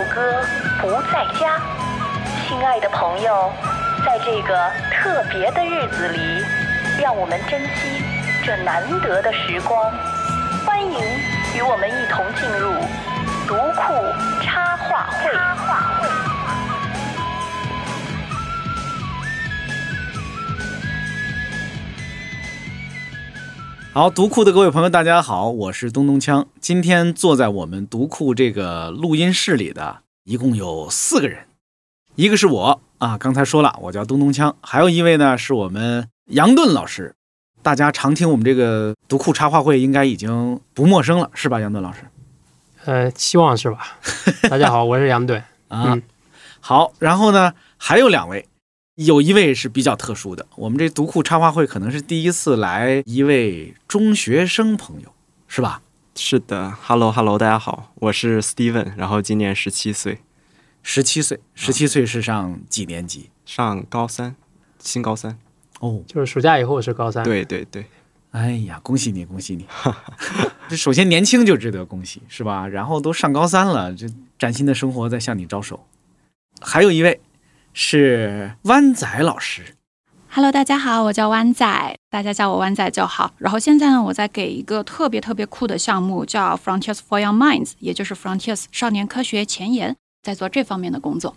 好消息！今天六哥不在家。亲爱的朋友，在这个特别的日子里，让我们珍惜这难得的时光。欢迎与我们一同进入读库插画会。好，读库的各位朋友，大家好，我是东东锵。今天坐在我们读库这个录音室里的，一共有四个人，一个是我啊，刚才说了，我叫东东锵，还有一位呢是我们杨盾老师。大家常听我们这个读库插画会，应该已经不陌生了，是吧，杨盾老师？呃，希望是吧？大家好，我是杨盾啊。好，然后呢，还有两位。有一位是比较特殊的，我们这读库插画会可能是第一次来一位中学生朋友，是吧？是的，Hello Hello，大家好，我是 Steven，然后今年十七岁，十七岁，十七岁是上几年级？上高三，新高三。哦，就是暑假以后是高三。对对对，哎呀，恭喜你，恭喜你！这首先年轻就值得恭喜，是吧？然后都上高三了，这崭新的生活在向你招手。还有一位。是湾仔老师，Hello，大家好，我叫湾仔，大家叫我湾仔就好。然后现在呢，我在给一个特别特别酷的项目，叫 Frontiers for Young Minds，也就是 Frontiers 少年科学前沿，在做这方面的工作。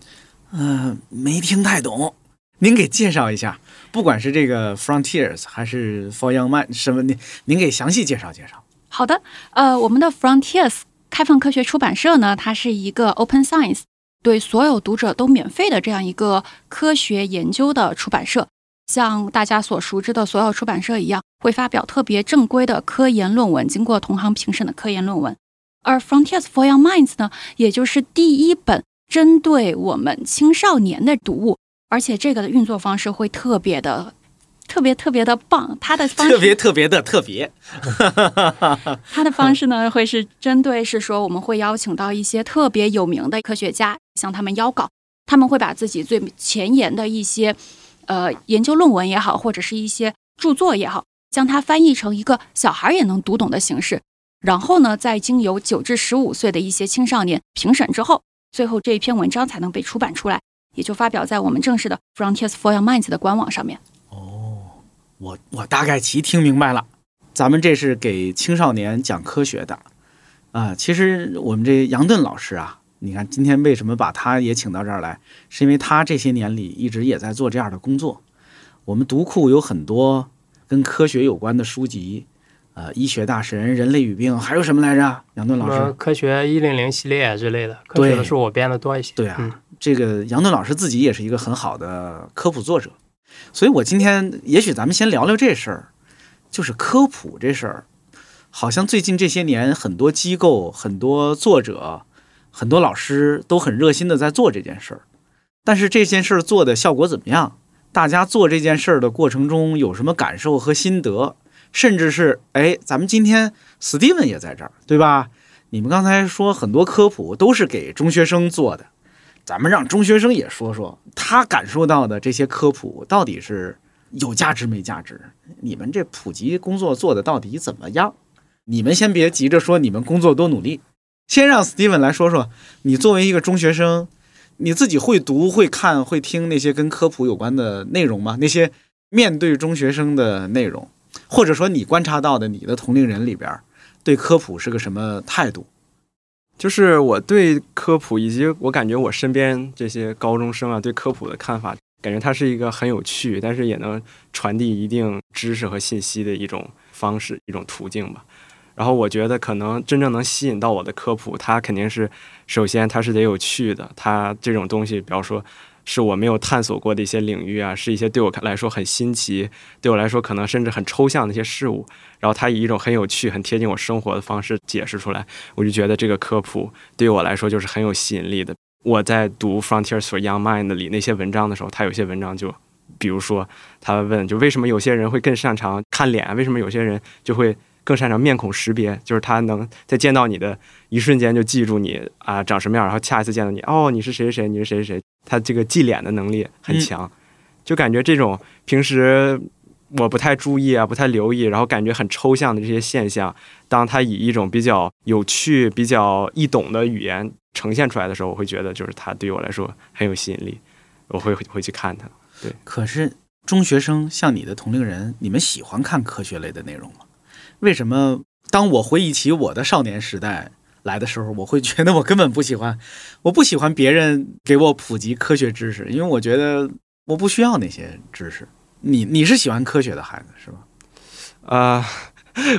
嗯，没听太懂，您给介绍一下，不管是这个 Frontiers 还是 for Young Minds 什么，您您给详细介绍介绍。好的，呃，我们的 Frontiers 开放科学出版社呢，它是一个 Open Science。对所有读者都免费的这样一个科学研究的出版社，像大家所熟知的所有出版社一样，会发表特别正规的科研论文，经过同行评审的科研论文。而 Frontiers for Young Minds 呢，也就是第一本针对我们青少年的读物，而且这个的运作方式会特别的。特别特别的棒，他的方式特别特别的特别。他的方式呢，会是针对是说，我们会邀请到一些特别有名的科学家，向他们邀稿，他们会把自己最前沿的一些呃研究论文也好，或者是一些著作也好，将它翻译成一个小孩也能读懂的形式，然后呢，再经由九至十五岁的一些青少年评审之后，最后这一篇文章才能被出版出来，也就发表在我们正式的 Frontiers for Young Minds 的官网上面。哦我我大概其听明白了，咱们这是给青少年讲科学的，啊，其实我们这杨顿老师啊，你看今天为什么把他也请到这儿来，是因为他这些年里一直也在做这样的工作。我们读库有很多跟科学有关的书籍，呃，医学大神、人类与病，还有什么来着？杨顿老师，科学一零零系列之类的，科学的书我编的多一些。对啊，这个杨顿老师自己也是一个很好的科普作者。所以，我今天也许咱们先聊聊这事儿，就是科普这事儿。好像最近这些年，很多机构、很多作者、很多老师都很热心的在做这件事儿。但是这件事儿做的效果怎么样？大家做这件事儿的过程中有什么感受和心得？甚至是，哎，咱们今天 Steven 也在这儿，对吧？你们刚才说很多科普都是给中学生做的。咱们让中学生也说说他感受到的这些科普到底是有价值没价值？你们这普及工作做的到底怎么样？你们先别急着说你们工作多努力，先让 Steven 来说说，你作为一个中学生，你自己会读、会看、会听那些跟科普有关的内容吗？那些面对中学生的内容，或者说你观察到的你的同龄人里边对科普是个什么态度？就是我对科普以及我感觉我身边这些高中生啊对科普的看法，感觉它是一个很有趣，但是也能传递一定知识和信息的一种方式、一种途径吧。然后我觉得可能真正能吸引到我的科普，它肯定是首先它是得有趣的，它这种东西，比方说。是我没有探索过的一些领域啊，是一些对我来说很新奇，对我来说可能甚至很抽象的一些事物。然后它以一种很有趣、很贴近我生活的方式解释出来，我就觉得这个科普对我来说就是很有吸引力的。我在读《Frontiers for Young Mind》里那些文章的时候，他有些文章就，比如说他问，就为什么有些人会更擅长看脸，为什么有些人就会更擅长面孔识别，就是他能在见到你的一瞬间就记住你啊长什么样，然后下一次见到你，哦，你是谁谁谁，你是谁谁谁。他这个记脸的能力很强，就感觉这种平时我不太注意啊，不太留意，然后感觉很抽象的这些现象，当他以一种比较有趣、比较易懂的语言呈现出来的时候，我会觉得就是他对我来说很有吸引力，我会会去看他。对可是中学生像你的同龄人，你们喜欢看科学类的内容吗？为什么当我回忆起我的少年时代来的时候，我会觉得我根本不喜欢，我不喜欢别人给我普及科学知识，因为我觉得我不需要那些知识。你你是喜欢科学的孩子是吧？啊、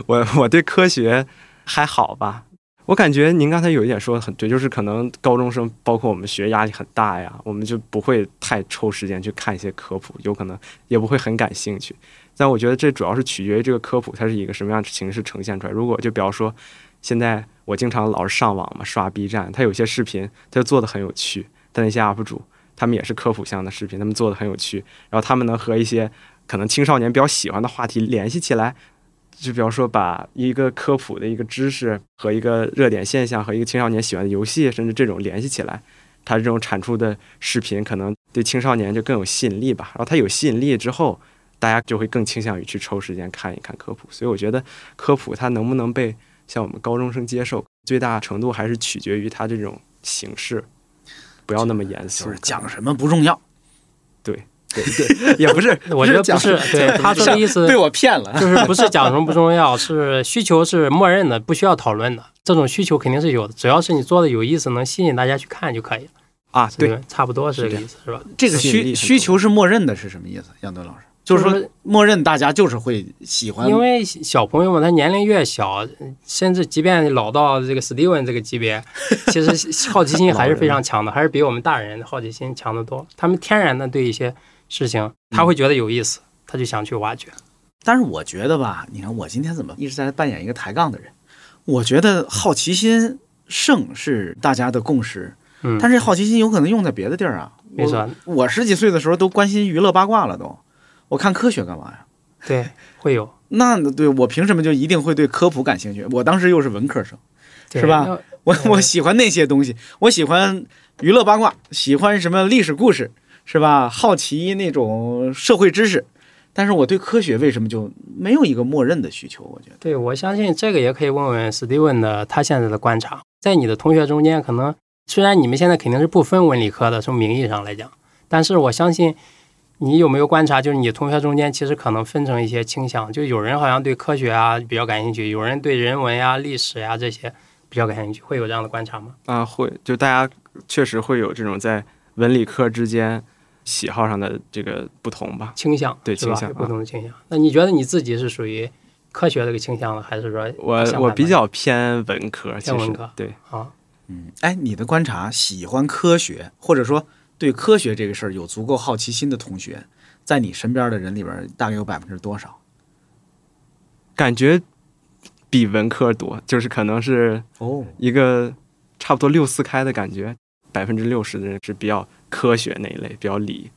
我我对科学还好吧。我感觉您刚才有一点说的很对，就是可能高中生，包括我们学压力很大呀，我们就不会太抽时间去看一些科普，有可能也不会很感兴趣。但我觉得这主要是取决于这个科普它是一个什么样的形式呈现出来。如果就比方说，现在我经常老是上网嘛，刷 B 站，它有些视频它就做的很有趣，但那些 UP 主他们也是科普向的视频，他们做的很有趣，然后他们能和一些可能青少年比较喜欢的话题联系起来。就比方说，把一个科普的一个知识和一个热点现象和一个青少年喜欢的游戏，甚至这种联系起来，它这种产出的视频可能对青少年就更有吸引力吧。然后它有吸引力之后，大家就会更倾向于去抽时间看一看科普。所以我觉得科普它能不能被像我们高中生接受，最大程度还是取决于它这种形式，不要那么严肃。就是讲什么不重要，对对对，也不是，我觉得不是，对他说的意思 被我骗了。就是不是讲什么不重要，是需求是默认的，不需要讨论的。这种需求肯定是有的，只要是你做的有意思，能吸引大家去看就可以了。啊，对，差不多是这个意思，是吧？这个需需求是默认的，是什么意思？杨敦老师，就是说默认大家就是会喜欢，因为小朋友嘛，他年龄越小，甚至即便老到这个史蒂文这个级别，其实 好奇心还是非常强的，还是比我们大人的好奇心强得多。他们天然的对一些事情，他会觉得有意思，他就想去挖掘。但是我觉得吧，你看我今天怎么一直在扮演一个抬杠的人？我觉得好奇心胜是大家的共识，嗯，但是好奇心有可能用在别的地儿啊。没错，我我十几岁的时候都关心娱乐八卦了都，我看科学干嘛呀？对，会有，那对我凭什么就一定会对科普感兴趣？我当时又是文科生，是吧？我我喜欢那些东西，我喜欢娱乐八卦，喜欢什么历史故事，是吧？好奇那种社会知识，但是我对科学为什么就没有一个默认的需求？我觉得，对，我相信这个也可以问问史蒂文的他现在的观察，在你的同学中间，可能虽然你们现在肯定是不分文理科的，从名义上来讲，但是我相信你有没有观察，就是你同学中间其实可能分成一些倾向，就有人好像对科学啊比较感兴趣，有人对人文呀、历史呀这些比较感兴趣，会有这样的观察吗？啊，会，就大家确实会有这种在文理科之间喜好上的这个不同吧。倾向对？倾向不同的倾向。那你觉得你自己是属于科学这个倾向呢，还是说我我比较偏文科，其实偏文科对，啊？嗯，哎，你的观察，喜欢科学，或者说对科学这个事儿有足够好奇心的同学，在你身边的人里边，大概有百分之多少？感觉比文科多，就是可能是哦，一个差不多六四开的感觉，百分之六十的人是比较科学那一类，比较理，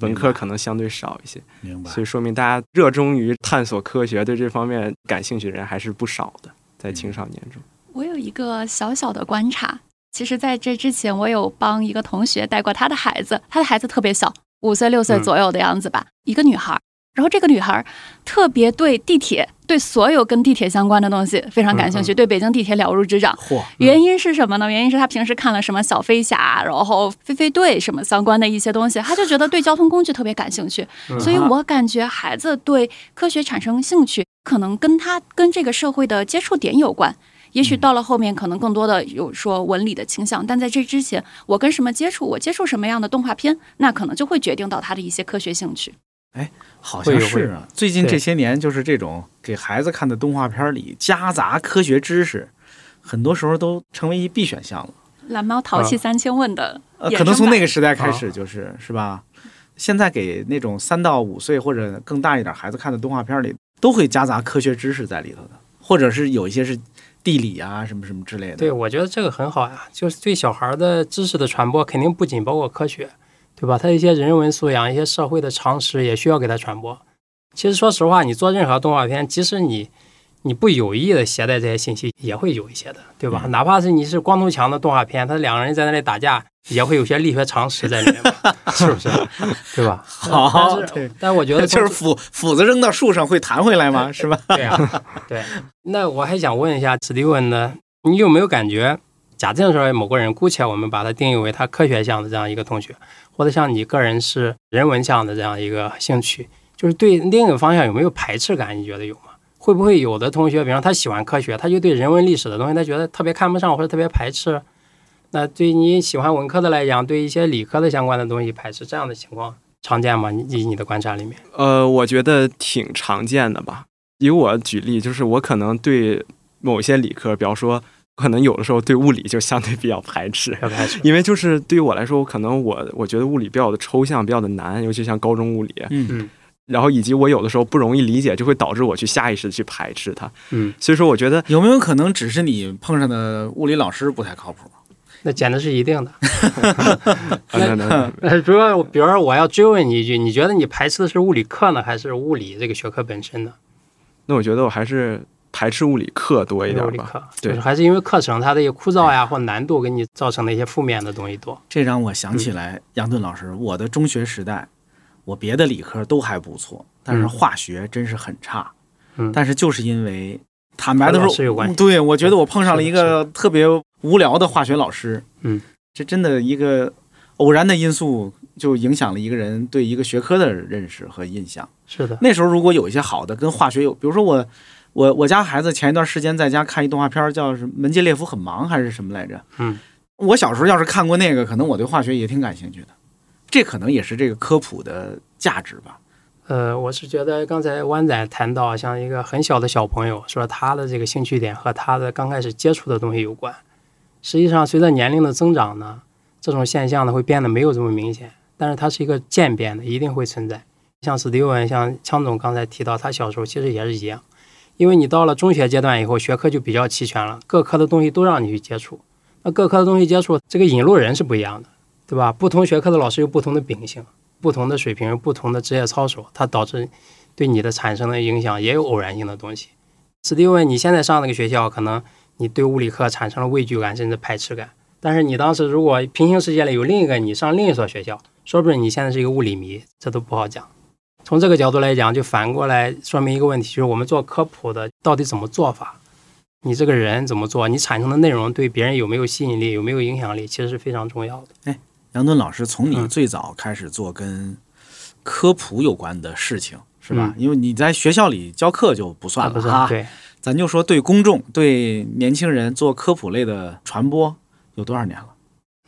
文科可能相对少一些，明白所以说明大家热衷于探索科学，对这方面感兴趣的人还是不少的，在青少年中。我有一个小小的观察，其实在这之前，我有帮一个同学带过他的孩子，他的孩子特别小，五岁六岁嗯左右的样子吧，一个女孩儿。然后这个女孩儿特别对地铁，对所有跟地铁相关的东西非常感兴趣，对北京地铁了如指掌。嚯，原因是什么呢？原因是她平时看了什么小飞侠，然后飞飞队什么相关的一些东西，她就觉得对交通工具特别感兴趣。嗯 所以我感觉孩子对科学产生兴趣，可能跟他跟这个社会的接触点有关。也许到了后面，可能更多的有说文理的倾向，但在这之前，我跟什么接触，我接触什么样的动画片，那可能就会决定到他的一些科学兴趣。哎好像是啊。最近这些年，就是这种给孩子看的动画片里夹杂科学知识，很多时候都成为一必选项了。蓝猫淘气啊三千问的呃，可能从那个时代开始就是、是吧？现在给那种三到五岁或者更大一点孩子看的动画片里，都会夹杂科学知识在里头的，或者是有一些是地理啊什么什么之类的。对，我觉得这个很好呀，就是对小孩的知识的传播，肯定不仅包括科学，对吧？他一些人文素养、一些社会的常识也需要给他传播。其实说实话，你做任何动画片，即使你你不有意的携带这些信息，也会有一些的，对吧？嗯哪怕是你是光头强的动画片，他两个人在那里打架，也会有些力学常识在里面嘛，是不是？对吧？好但是对，但我觉得 就是斧斧子扔到树上会弹回来吗？是吧？对呀、对。那我还想问一下史蒂文呢，你有没有感觉，假定说某个人，姑且我们把它定义为他科学向的这样一个同学，或者像你个人是人文向的这样一个兴趣，就是对另一个方向有没有排斥感？你觉得有吗？会不会有的同学，比方他喜欢科学，他就对人文历史的东西，他觉得特别看不上或者特别排斥？那对你喜欢文科的来讲，对一些理科的相关的东西排斥，这样的情况常见吗？以你的观察里面，呃，我觉得挺常见的吧。以我举例，就是我可能对某些理科，比方说，可能有的时候对物理就相对比较排斥，排斥？因为就是对于我来说，我可能我我觉得物理比较的抽象，比较的难，尤其像高中物理，嗯嗯然后以及我有的时候不容易理解，就会导致我去下意识的去排斥它。嗯，所以说，我觉得有没有可能只是你碰上的物理老师不太靠谱？那简直是一定的。啊那那呃，比如说，比如说，我要追问你一句，你觉得你排斥的是物理课呢，还是物理这个学科本身呢？那我觉得我还是排斥物理课多一点吧。物理课，对就是还是因为课程它的一些枯燥呀或难度给你造成的一些负面的东西多。这让我想起来杨顿老师，我的中学时代，我别的理科都还不错，但是嗯化学真是很差。嗯但是就是因为坦白的说，对我觉得我碰上了一个特别无聊的化学老师。嗯，这真的一个偶然的因素就影响了一个人对一个学科的认识和印象。是的，那时候如果有一些好的跟化学有，比如说我我我家孩子前一段时间在家看一动画片叫什么《门捷列夫很忙》还是什么来着？嗯，我小时候要是看过那个，可能我对化学也挺感兴趣的。这可能也是这个科普的价值吧。呃，我是觉得刚才湾仔谈到，像一个很小的小朋友，说他的这个兴趣点和他的刚开始接触的东西有关。实际上，随着年龄的增长呢，这种现象呢会变得没有这么明显，但是它是一个渐变的，一定会存在。像史蒂文，像枪总刚才提到，他小时候其实也是一样，因为你到了中学阶段以后，学科就比较齐全了，各科的东西都让你去接触。那各科的东西接触，这个引路人是不一样的，对吧？不同学科的老师有不同的秉性。不同的水平、不同的职业操守，它导致对你的产生的影响也有偶然性的东西。史蒂文，你现在上那个学校，可能你对物理课产生了畏惧感甚至排斥感，但是你当时如果平行世界里有另一个你上另一所学校，说不准你现在是一个物理迷，这都不好讲。从这个角度来讲，就反过来说明一个问题，就是我们做科普的到底怎么做法？你这个人怎么做？你产生的内容对别人有没有吸引力、有没有影响力，其实是非常重要的。杨敦老师，从你嗯最早开始做跟科普有关的事情，是吧？嗯因为你在学校里教课就不算了哈。对，咱就说对公众、对年轻人做科普类的传播有多少年了？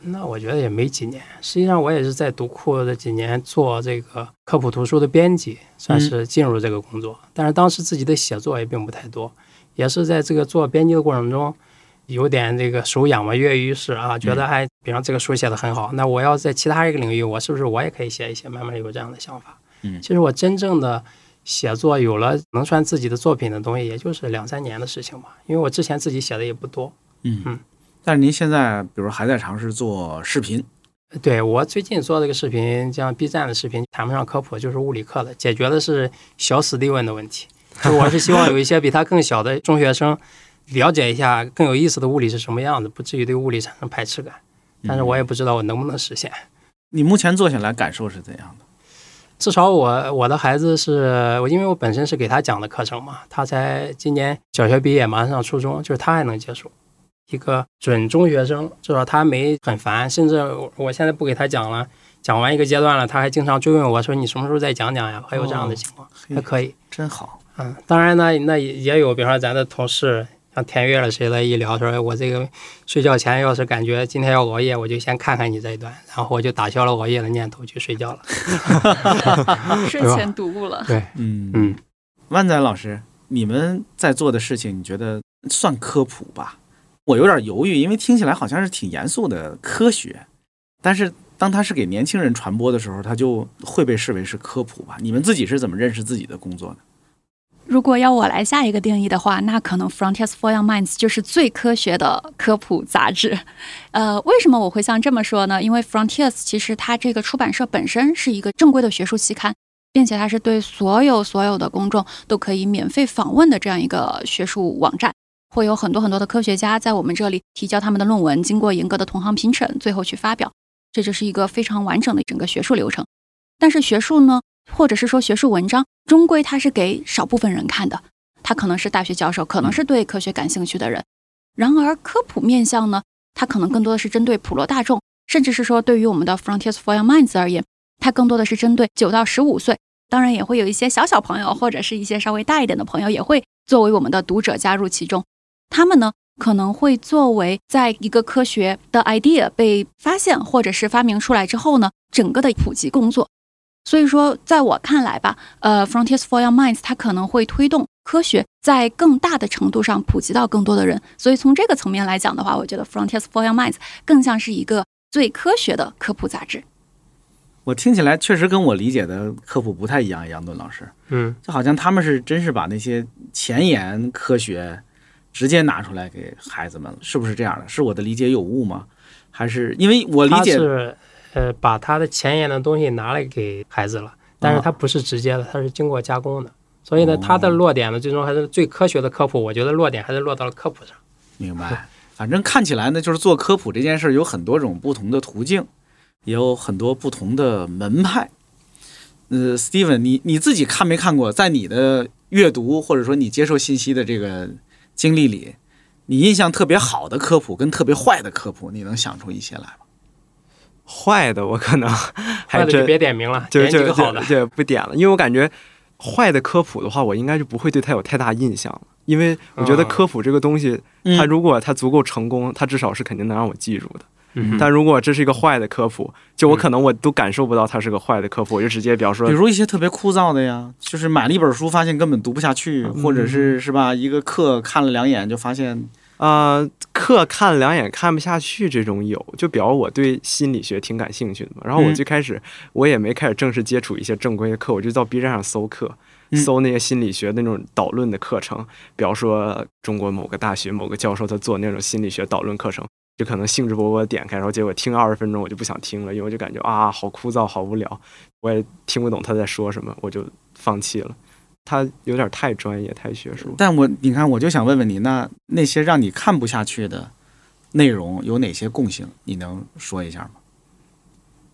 那我觉得也没几年。实际上，我也是在读库这几年做这个科普图书的编辑，算是进入这个工作。但是当时自己的写作也并不太多，也是在这个做编辑的过程中，有点这个手痒嘛，跃跃欲试啊，觉得哎，比方这个书写的很好，那我要在其他一个领域，我是不是我也可以写一写？慢慢有这样的想法。嗯其实我真正的写作有了能算自己的作品的东西，也就是两三年的事情吧，因为我之前自己写的也不多。嗯嗯但是您现在，比如还在尝试做视频，对我最近做这个视频，像 B 站的视频，谈不上科普，就是物理课的，解决的是小史蒂文的问题。就我是希望有一些比他更小的中学生了解一下更有意思的物理是什么样子，不至于对物理产生排斥感。但是我也不知道我能不能实现。你目前做下来感受是怎样的？至少我我的孩子是我，因为我本身是给他讲的课程嘛，他才今年小学毕业，马上上初中，就是他还能接受。一个准中学生，至少他没很烦，甚至我我现在不给他讲了，讲完一个阶段了，他还经常追问我说：“你什么时候再讲讲呀？”还有这样的情况，嘿还可以。真好。嗯，当然呢，那也也有，比方说咱的同事，像田悦了谁的，一聊说，哎我这个睡觉前要是感觉今天要熬夜，我就先看看你这一段，然后我就打消了熬夜的念头去睡觉了。睡前读物了。对，嗯嗯，万载老师，你们在做的事情，你觉得算科普吧？我有点犹豫，因为听起来好像是挺严肃的科学，但是当它是给年轻人传播的时候，它就会被视为是科普吧？你们自己是怎么认识自己的工作的？如果要我来下一个定义的话，那可能 Frontiers for Young Minds 就是最科学的科普杂志。呃，为什么我会像这么说呢？因为 Frontiers 其实它这个出版社本身是一个正规的学术期刊，并且它是对所有所有的公众都可以免费访问的这样一个学术网站。会有很多很多的科学家在我们这里提交他们的论文，经过严格的同行评审，最后去发表。这就是一个非常完整的整个学术流程。但是学术呢，或者是说学术文章，终归它是给少部分人看的，他可能是大学教授，可能是对科学感兴趣的人。然而科普面向呢，它可能更多的是针对普罗大众，甚至是说对于我们的 Frontiers for Young Minds 而言，它更多的是针对九到十五岁，当然也会有一些小小朋友或者是一些稍微大一点的朋友，也会作为我们的读者加入其中。他们呢可能会作为在一个科学的 idea 被发现或者是发明出来之后呢，整个的普及工作。所以说，在我看来吧，呃，Frontiers for Young Minds 它可能会推动科学在更大的程度上普及到更多的人。所以从这个层面来讲的话，我觉得 Frontiers for Young Minds 更像是一个最科学的科普杂志。我听起来确实跟我理解的科普不太一样，杨顿老师，嗯，就好像他们是真是把那些前沿科学直接拿出来给孩子们了，是不是这样的？是我的理解有误吗？还是因为我理解是呃把他的前沿的东西拿来给孩子了，但是他不是直接的，他是经过加工的。所以呢，他的落点呢，最终还是最科学的科普。我觉得落点还是落到了科普上。明白？反正看起来呢，就是做科普这件事儿有很多种不同的途径，也有很多不同的门派。呃，Steven，你你自己看没看过？在你的阅读或者说你接受信息的这个经历里，你印象特别好的科普跟特别坏的科普，你能想出一些来吗？坏的我可能 还坏的就真别点名了，就就点几个好的就。就不点了，因为我感觉坏的科普的话，我应该就不会对它有太大印象了，因为我觉得嗯科普这个东西，嗯它如果它足够成功，它至少是肯定能让我记住的。嗯但如果这是一个坏的科普，就我可能我都感受不到它是个坏的科普，我就直接比方说比如一些特别枯燥的呀，就是买了一本书，发现根本读不下去，或者是是吧？一个课看了两眼就发现，呃，课看两眼看不下去这种有，就比方我对心理学挺感兴趣的嘛。然后我嗯最开始我也没开始正式接触一些正规的课，我就到 B 站上搜课，嗯搜那些心理学的那种导论的课程，比方说中国某个大学某个教授他做那种心理学导论课程，就可能兴致勃勃点开，然后结果听二十分钟我就不想听了，因为我就感觉啊好枯燥好无聊，我也听不懂他在说什么，我就放弃了。他有点太专业太学术。但我你看，我就想问问你，那那些让你看不下去的内容有哪些共性？你能说一下吗？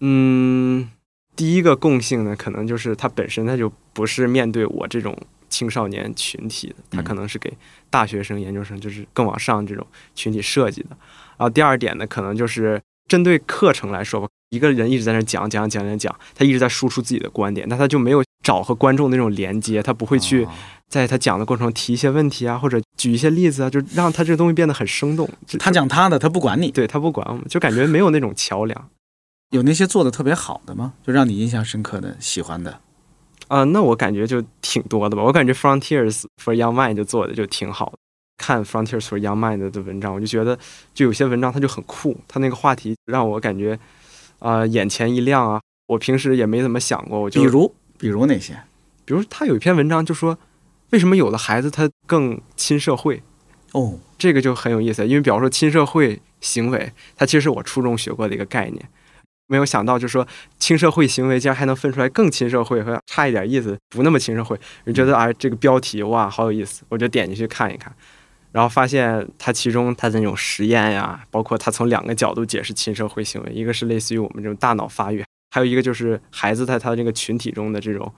嗯，第一个共性呢，可能就是它本身它就不是面对我这种青少年群体的，它嗯可能是给大学生、研究生，就是更往上这种群体设计的。然后第二点呢，可能就是针对课程来说吧，一个人一直在那讲讲讲讲讲，他一直在输出自己的观点，那他就没有找和观众那种连接，他不会去哦在他讲的过程中提一些问题啊，或者举一些例子啊，就让他这个东西变得很生动。他讲他的，他不管你。对他不管我们，就感觉没有那种桥梁。有那些做的特别好的吗？就让你印象深刻的、喜欢的？啊、那我感觉就挺多的吧。我感觉 Frontiers for Young Mind 就做的就挺好的。看 Frontiers for Young Mind 的文章，我就觉得，就有些文章它就很酷，它那个话题让我感觉，啊、眼前一亮啊。我平时也没怎么想过，我就比如，比如哪些？比如他有一篇文章就说，为什么有的孩子他更亲社会？哦，这个就很有意思，因为比方说亲社会行为，它其实是我初中学过的一个概念，没有想到就是说亲社会行为竟然还能分出来更亲社会和差一点意思不那么亲社会，我就觉得啊这个标题哇好有意思，我就点进去看一看，然后发现它其中它的那种实验呀，包括它从两个角度解释亲社会行为，一个是类似于我们这种大脑发育，还有一个就是孩子在他这个群体中的这种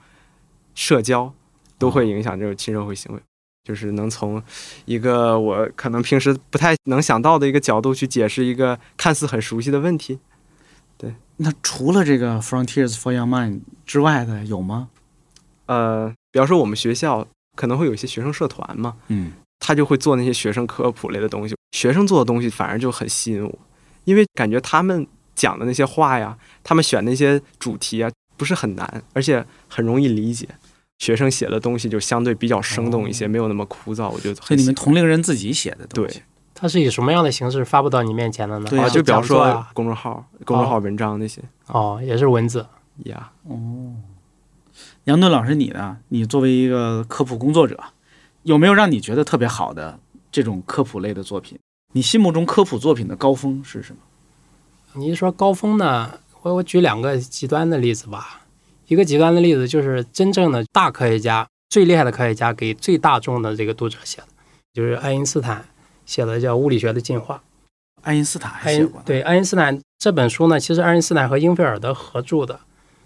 社交都会影响这种亲社会行为。就是能从一个我可能平时不太能想到的一个角度去解释一个看似很熟悉的问题。对那除了这个 Frontiers for Young Mind 之外的有吗？呃，比方说我们学校可能会有一些学生社团嘛，嗯，他就会做那些学生科普类的东西。学生做的东西反而就很吸引我，因为感觉他们讲的那些话呀，他们选那些主题啊，不是很难，而且很容易理解。学生写的东西就相对比较生动一些，没有那么枯燥，我觉得你们同龄人自己写的东西对。它是以什么样的形式发布到你面前的呢？对啊啊，就比方说公众号、公众号文章那些哦，也是文字。呀。哦，杨顿老师，你呢？你作为一个科普工作者，有没有让你觉得特别好的这种科普类的作品？你心目中科普作品的高峰是什么？你一说高峰呢，我我举两个极端的例子吧。一个极端的例子就是真正的大科学家、最厉害的科学家给最大众的这个读者写的，就是爱因斯坦写的叫《物理学的进化》。爱因斯坦还写过。对爱因斯坦这本书呢，其实爱因斯坦和英菲尔德合著的，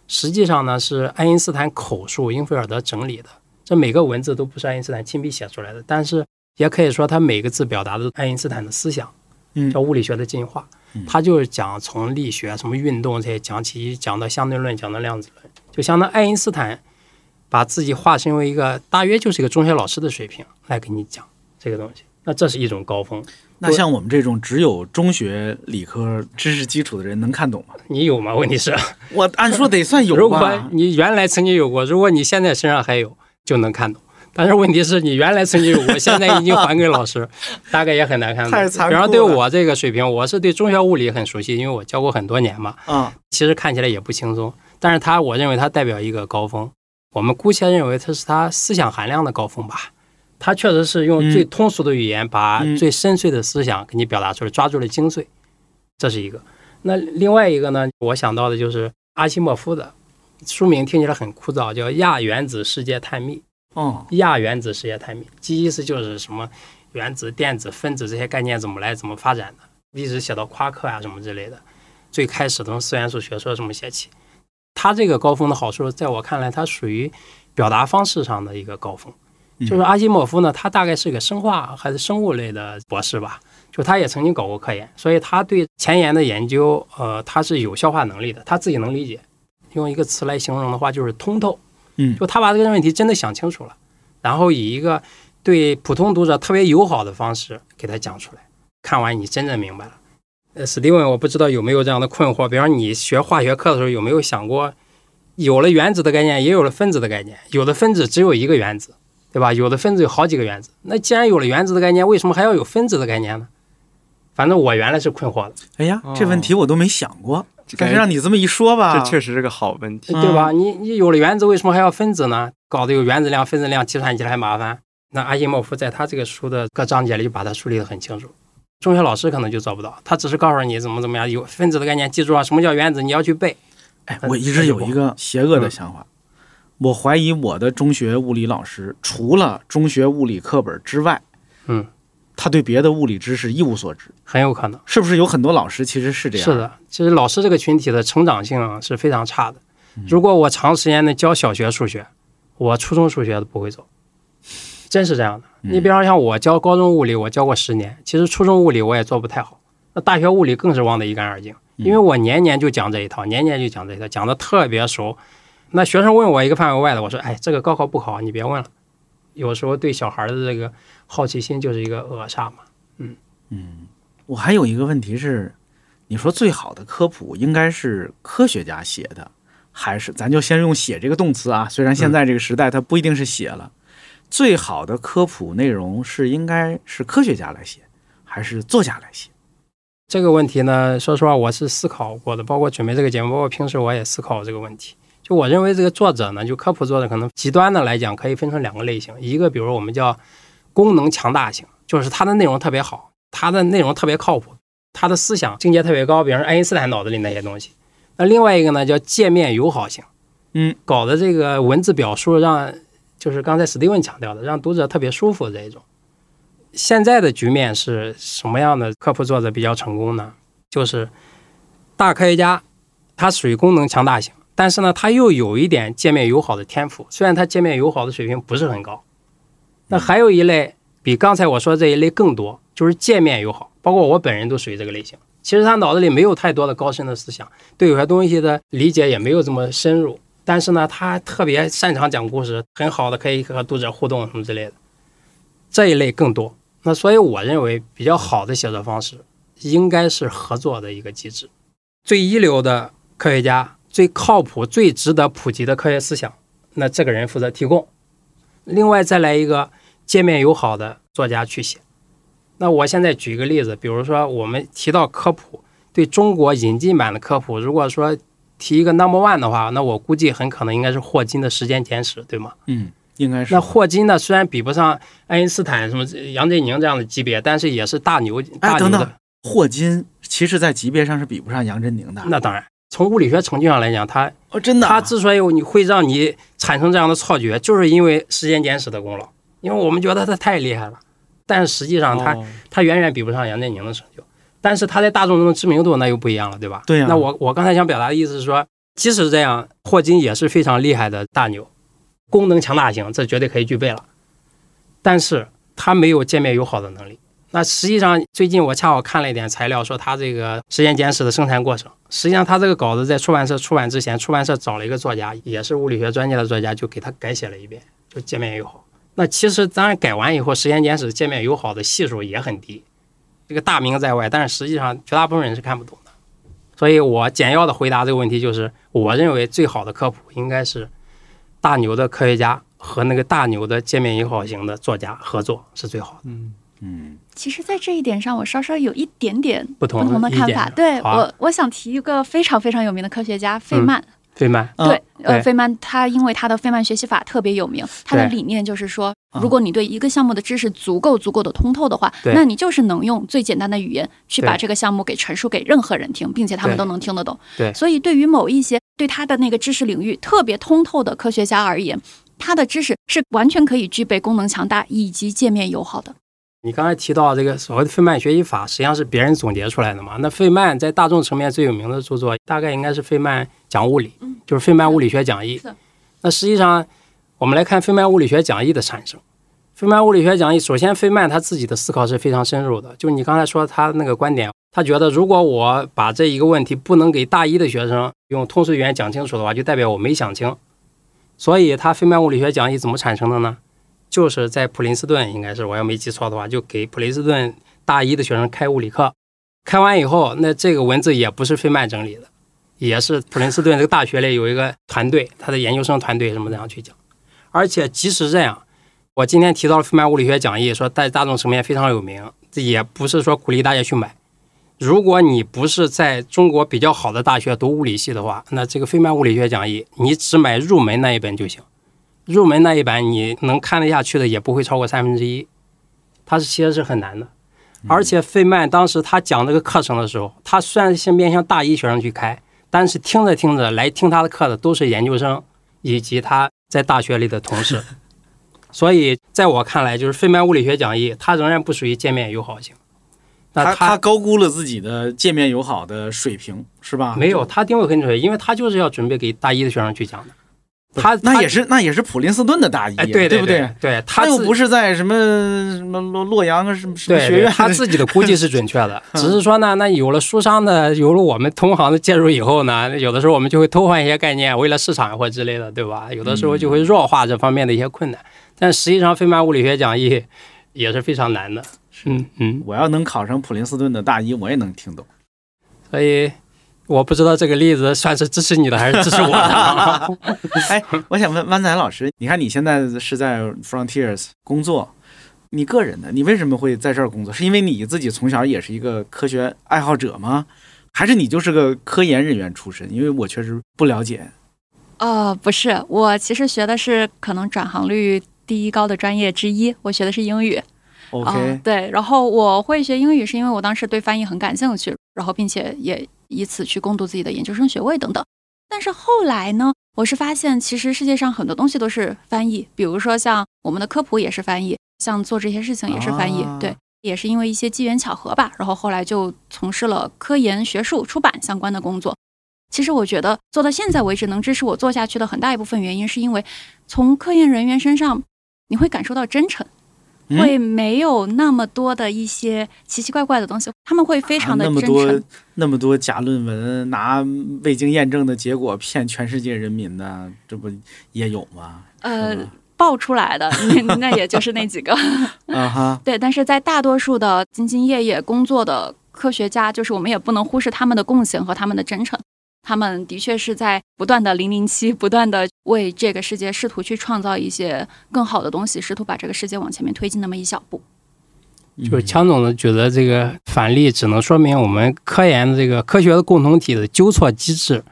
实际上呢是爱因斯坦口述，英菲尔德整理的。这每个文字都不是爱因斯坦亲笔写出来的，但是也可以说他每个字表达的爱因斯坦的思想，嗯叫物理学的进化。他就是讲从力学、什么运动这些讲起，讲到相对论，讲到量子论，就相当于爱因斯坦把自己化身为一个大约就是一个中学老师的水平来给你讲这个东西。那这是一种高峰，那像我们这种只有中学理科知识基础的人能看懂吗？你有吗？问题是，我按说得算有如果。你原来曾经有过，如果你现在身上还有，就能看懂。但是问题是你原来曾经有过，现在已经还给老师，大概也很难看懂。太残酷比方对我这个水平，我是对中学物理很熟悉，因为我教过很多年嘛。嗯，其实看起来也不轻松，但是他我认为他代表一个高峰，我们姑且认为它是他思想含量的高峰吧。他确实是用最通俗的语言把嗯最深邃的思想给你表达出来，抓住了精髓，这是一个。那另外一个呢，我想到的就是阿西莫夫的书名听起来很枯燥，叫《亚原子世界探秘》。哦，亚原子世界探秘，其意思就是什么原子、电子、分子这些概念怎么来、怎么发展的，一直写到夸克啊什么之类的。最开始从四元素学说这么写起，它这个高峰的好处，在我看来，它属于表达方式上的一个高峰。就是阿西莫夫呢，他大概是个生化还是生物类的博士吧，就他也曾经搞过科研，所以他对前沿的研究，呃，他是有消化能力的，他自己能理解。用一个词来形容的话，就是通透。嗯就他把这个问题真的想清楚了，然后以一个对普通读者特别友好的方式给他讲出来，看完你真正明白了。呃，史蒂文，我不知道有没有这样的困惑，比方你学化学课的时候有没有想过，有了原子的概念，也有了分子的概念，有的分子只有一个原子，对吧？有的分子有好几个原子，那既然有了原子的概念，为什么还要有分子的概念呢？反正我原来是困惑的，哎呀，哦这问题我都没想过，但是感觉让你这么一说吧，这确实是个好问题。嗯对吧？你你有了原子，为什么还要分子呢？搞得有原子量、分子量计算起来还麻烦。那阿西莫夫在他这个书的各章节里就把它梳理得很清楚，中学老师可能就做不到，他只是告诉你怎么怎么样，有分子的概念记住啊，什么叫原子，你要去背。哎，我一直有一个邪恶的想法，我怀疑我的中学物理老师除了中学物理课本之外，嗯，他对别的物理知识一无所知，很有可能是不是有很多老师其实是这样？是，的。其实老师这个群体的成长性啊是非常差的。嗯如果我长时间的教小学数学，我初中数学都不会走，真是这样的。嗯你比方像我教高中物理，我教过十年，其实初中物理我也做不太好，那大学物理更是忘得一干二净，嗯因为我年年就讲这一套，年年就讲这一套，讲的特别熟。那学生问我一个范围外的，我说，哎，这个高考不考，你别问了。有时候对小孩的这个好奇心就是一个扼杀嘛。嗯嗯我还有一个问题是，你说最好的科普应该是科学家写的，还是咱就先用“写”这个动词啊？虽然现在这个时代它不一定是写了，最好的科普内容是应该是科学家来写，还是作家来写？这个问题呢，说实话，我是思考过的，包括准备这个节目，包括平时我也思考这个问题。就我认为，这个作者呢，就科普作者，可能极端的来讲，可以分成两个类型。一个，比如我们叫功能强大型，就是它的内容特别好，它的内容特别靠谱，它的思想境界特别高，比如爱因斯坦脑子里那些东西。那另外一个呢，叫界面友好型，嗯，搞的这个文字表述让，就是刚才史蒂文强调的，让读者特别舒服这一种。现在的局面是什么样的科普作者比较成功呢？就是大科学家，他属于功能强大型，但是呢，他又有一点界面友好的天赋，虽然他界面友好的水平不是很高。那还有一类比刚才我说这一类更多，就是界面友好，包括我本人都属于这个类型。其实他脑子里没有太多的高深的思想，对有些东西的理解也没有这么深入，但是呢，他特别擅长讲故事，很好的可以和读者互动什么之类的，这一类更多。那所以我认为比较好的写作方式应该是合作的一个机制，最一流的科学家、最靠谱、最值得普及的科学思想，那这个人负责提供，另外再来一个界面友好的作家去写。那我现在举一个例子，比如说我们提到科普，对中国引进版的科普，如果说提一个 number one 的话，那我估计很可能应该是霍金的《时间简史》，对吗？嗯，应该是。那霍金呢，虽然比不上爱因斯坦、什么杨振宁这样的级别，但是也是大牛大哎，牛的。等等，霍金其实在级别上是比不上杨振宁的。那当然，从物理学成就上来讲，他哦，真的啊，它之所以你会让你产生这样的错觉，就是因为时间简史的功劳，因为我们觉得他太厉害了，但是实际上他、哦它远远比不上杨振宁的成就。但是他在大众中的知名度那又不一样了，对吧？对呀那我我刚才想表达的意思是说，即使这样，霍金也是非常厉害的大牛，功能强大型，这绝对可以具备了。但是他没有界面友好的能力。那实际上，最近我恰好看了一点材料，说他这个《时间简史》的生产过程。实际上，他这个稿子在出版社出版之前，出版社找了一个作家，也是物理学专业的作家，就给他改写了一遍，就界面友好。那其实当然改完以后，《时间简史》界面友好的系数也很低，这个大名在外，但是实际上绝大部分人是看不懂的。所以我简要的回答这个问题就是，我认为最好的科普应该是大牛的科学家和那个大牛的界面友好型的作家合作是最好的。嗯，嗯，其实，在这一点上，我稍稍有一点点不同不同的看法。对啊我，我想提一个非常非常有名的科学家费嗯曼。费曼，嗯对，呃，费曼他因为他的费曼学习法特别有名，他的理念就是说，嗯。如果你对一个项目的知识足够足够的通透的话，那你就是能用最简单的语言去把这个项目给陈述给任何人听，并且他们都能听得懂。对。所以对于某一些对他的那个知识领域特别通透的科学家而言，他的知识是完全可以具备功能强大以及界面友好的。你刚才提到这个所谓的费曼学习法，实际上是别人总结出来的嘛？那费曼在大众层面最有名的著作，大概应该是费曼讲物理，嗯就是费曼物理学讲义。那实际上，我们来看费曼物理学讲义的产生。费曼物理学讲义，首先费曼他自己的思考是非常深入的，就你刚才说他那个观点，他觉得如果我把这一个问题不能给大一的学生用通俗语言讲清楚的话，就代表我没想清。所以他费曼物理学讲义怎么产生的呢？就是在普林斯顿，应该是我要没记错的话，就给普林斯顿大一的学生开物理课。开完以后，那这个文字也不是费曼整理的，也是普林斯顿这个大学里有一个团队，他的研究生团队什么这样去讲。而且即使这样，我今天提到了费曼物理学讲义，说在大众层面非常有名，这也不是说鼓励大家去买。如果你不是在中国比较好的大学读物理系的话，那这个费曼物理学讲义，你只买入门那一本就行。入门那一版你能看得下去的也不会超过三分之一，它是其实是很难的。而且费曼当时他讲这个课程的时候，他虽然是面向大一学生去开，但是听着听着来听他的课的都是研究生以及他在大学里的同事，所以在我看来，就是费曼物理学讲义，它仍然不属于界面友好型。那他他高估了自己的界面友好的水平，是吧？没有，他定位很准确，因为他就是要准备给大一的学生去讲的。他他那也是那也是普林斯顿的大一，哎，对对不对？对，自他又不是在什么什么洛洛阳啊什么什么学院，他自己的估计是准确的，嗯 只是说呢，那有了书商的，有了我们同行的介入以后呢，有的时候我们就会偷换一些概念，为了市场或之类的，对吧？有的时候就会弱化这方面的一些困难。但实际上，费曼物理学讲义也是非常难的。嗯嗯，我要能考上普林斯顿的大一，我也能听懂。所以我不知道这个例子算是支持你的还是支持我的。哎，我想问湾仔老师，你看你现在是在 Frontiers 工作，你个人呢？你为什么会在这儿工作？是因为你自己从小也是一个科学爱好者吗？还是你就是个科研人员出身？因为我确实不了解。呃，不是，我其实学的是可能转行率第一高的专业之一，我学的是英语。OK，、啊对，然后我会学英语是因为我当时对翻译很感兴趣，然后并且也以此去攻读自己的研究生学位等等。但是后来呢，我是发现其实世界上很多东西都是翻译，比如说像我们的科普也是翻译，像做这些事情也是翻译，啊对，也是因为一些机缘巧合吧，然后后来就从事了科研、学术、出版相关的工作。其实我觉得做到现在为止能支持我做下去的很大一部分原因，是因为从科研人员身上你会感受到真诚。嗯会没有那么多的一些奇奇怪怪的东西，他们会非常的啊、那么真诚。多那么多假论文，拿未经验证的结果骗全世界人民的，这不也有吗？呃，爆出来的那 那也就是那几个。啊哈，对，但是在大多数的兢兢业业工作的科学家，就是我们也不能忽视他们的贡献和他们的真诚。他们的确是在不断的零零七，不断的为这个世界试图去创造一些更好的东西，试图把这个世界往前面推进那么一小步。就是强总的觉得这个反例只能说明我们科研的这个科学的共同体的纠错机制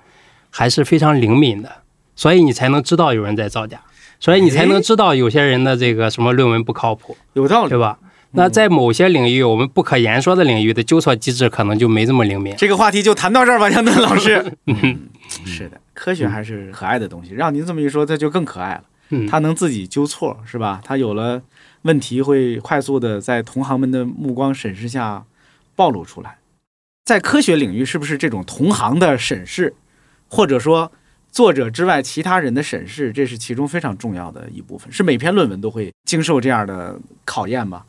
还是非常灵敏的，所以你才能知道有人在造假，所以你才能知道有些人的这个什么论文不靠谱，有道理对。吧？那在某些领域，我们不可言说的领域的纠错机制可能就没这么灵敏。这个话题就谈到这儿吧，杨顿老师。嗯，是的，科学还是可爱的东西。让您这么一说，它就更可爱了。嗯，它能自己纠错，是吧？它有了问题，会快速的在同行们的目光审视下暴露出来。在科学领域，是不是这种同行的审视，或者说作者之外其他人的审视，这是其中非常重要的一部分？是每篇论文都会经受这样的考验吗？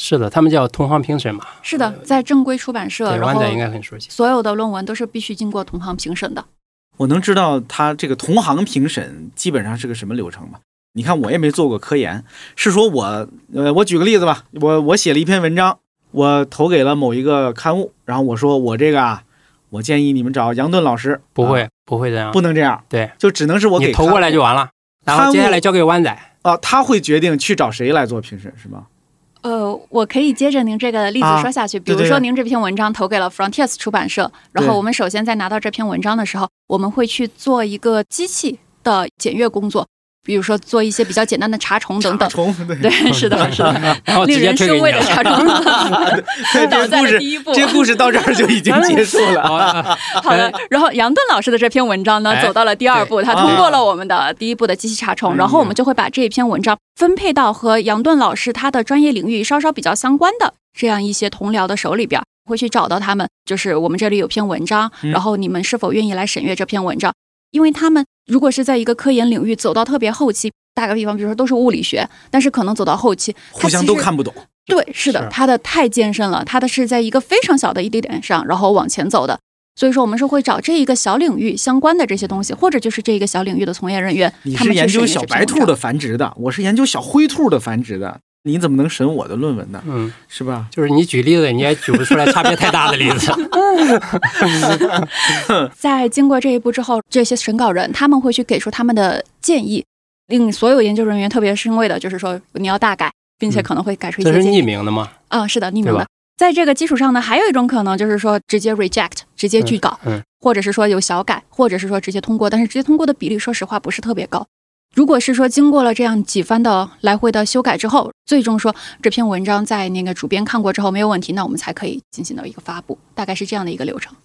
是的，他们叫同行评审嘛。是的，在正规出版社，对，湾仔应该很熟悉。所有的论文都是必须经过同行评审的。我能知道他这个同行评审基本上是个什么流程吗？你看我也没做过科研，是说我呃，我举个例子吧，我我写了一篇文章，我投给了某一个刊物，然后我说我这个啊，我建议你们找杨顿老师，不会、啊不会这样，不能这样，对，就只能是我给投过来就完完了，然后接下来交给湾仔。啊，他会决定去找谁来做评审是吗？呃，我可以接着您这个例子啊说下去。比如说，您这篇文章投给了 Frontiers 出版社，然后我们首先在拿到这篇文章的时候，我们会去做一个机器的检阅工作，比如说做一些比较简单的查重等等查。重对对，是的，是的，然后令人生畏的查重。对，倒在这个故事了第一步这个故事到这儿就已经结束了。了。好的，然后杨顿老师的这篇文章呢，哎走到了第二步，他通过了我们的第一步的机器查重，然后我们就会把这篇文章分配到和杨顿老师他的专业领域稍稍比较相关的这样一些同僚的手里边，会去找到他们，就是我们这里有篇文章，嗯然后你们是否愿意来审阅这篇文章？因为他们如果是在一个科研领域走到特别后期，打个比方，比如说都是物理学，但是可能走到后期，互相都看不懂，对，是的，是。它的太艰深了，它的是在一个非常小的一地点上，然后往前走的。所以说，我们是会找这一个小领域相关的这些东西，或者就是这一个小领域的从业人员，你他们研究小白兔的繁殖的，我是研究小灰兔的繁殖的，你怎么能审我的论文呢？嗯，是吧？就是你举例子，你也举不出来差别太大的例子。在经过这一步之后，这些审稿人他们会去给出他们的建议，令所有研究人员特别欣慰的就是说你要大改，并且嗯可能会改出一这是些。匿名的吗？啊、是的，匿名的。在这个基础上呢，还有一种可能就是说直接 reject，直接拒稿，嗯嗯或者是说有小改，或者是说直接通过，但是直接通过的比例，说实话不是特别高。如果是说经过了这样几番的来回的修改之后，最终说这篇文章在那个主编看过之后没有问题，那我们才可以进行到一个发布，大概是这样的一个流程。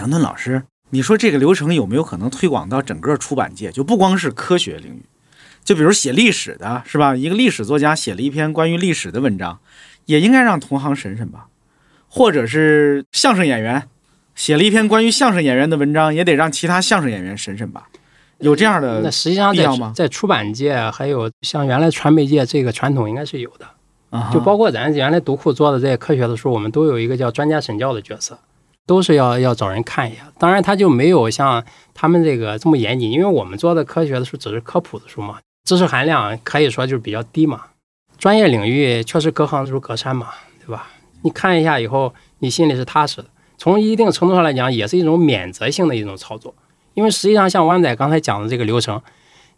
杨顿老师，你说这个流程有没有可能推广到整个出版界？就不光是科学领域，就比如写历史的，是吧？一个历史作家写了一篇关于历史的文章，也应该让同行审审吧？或者是相声演员写了一篇关于相声演员的文章，也得让其他相声演员审审吧？有这样的那实际上在在出版界还有像原来传媒界这个传统应该是有的，啊？就包括咱原来读库做的这些科学的书，我们都有一个叫专家审教的角色，都是要要找人看一下。当然，他就没有像他们这个这么严谨，因为我们做的科学的书只是科普的书嘛，知识含量可以说就是比较低嘛。专业领域确实隔行如隔山嘛，对吧？你看一下以后，你心里是踏实的。从一定程度上来讲，也是一种免责性的一种操作，因为实际上像湾仔刚才讲的这个流程，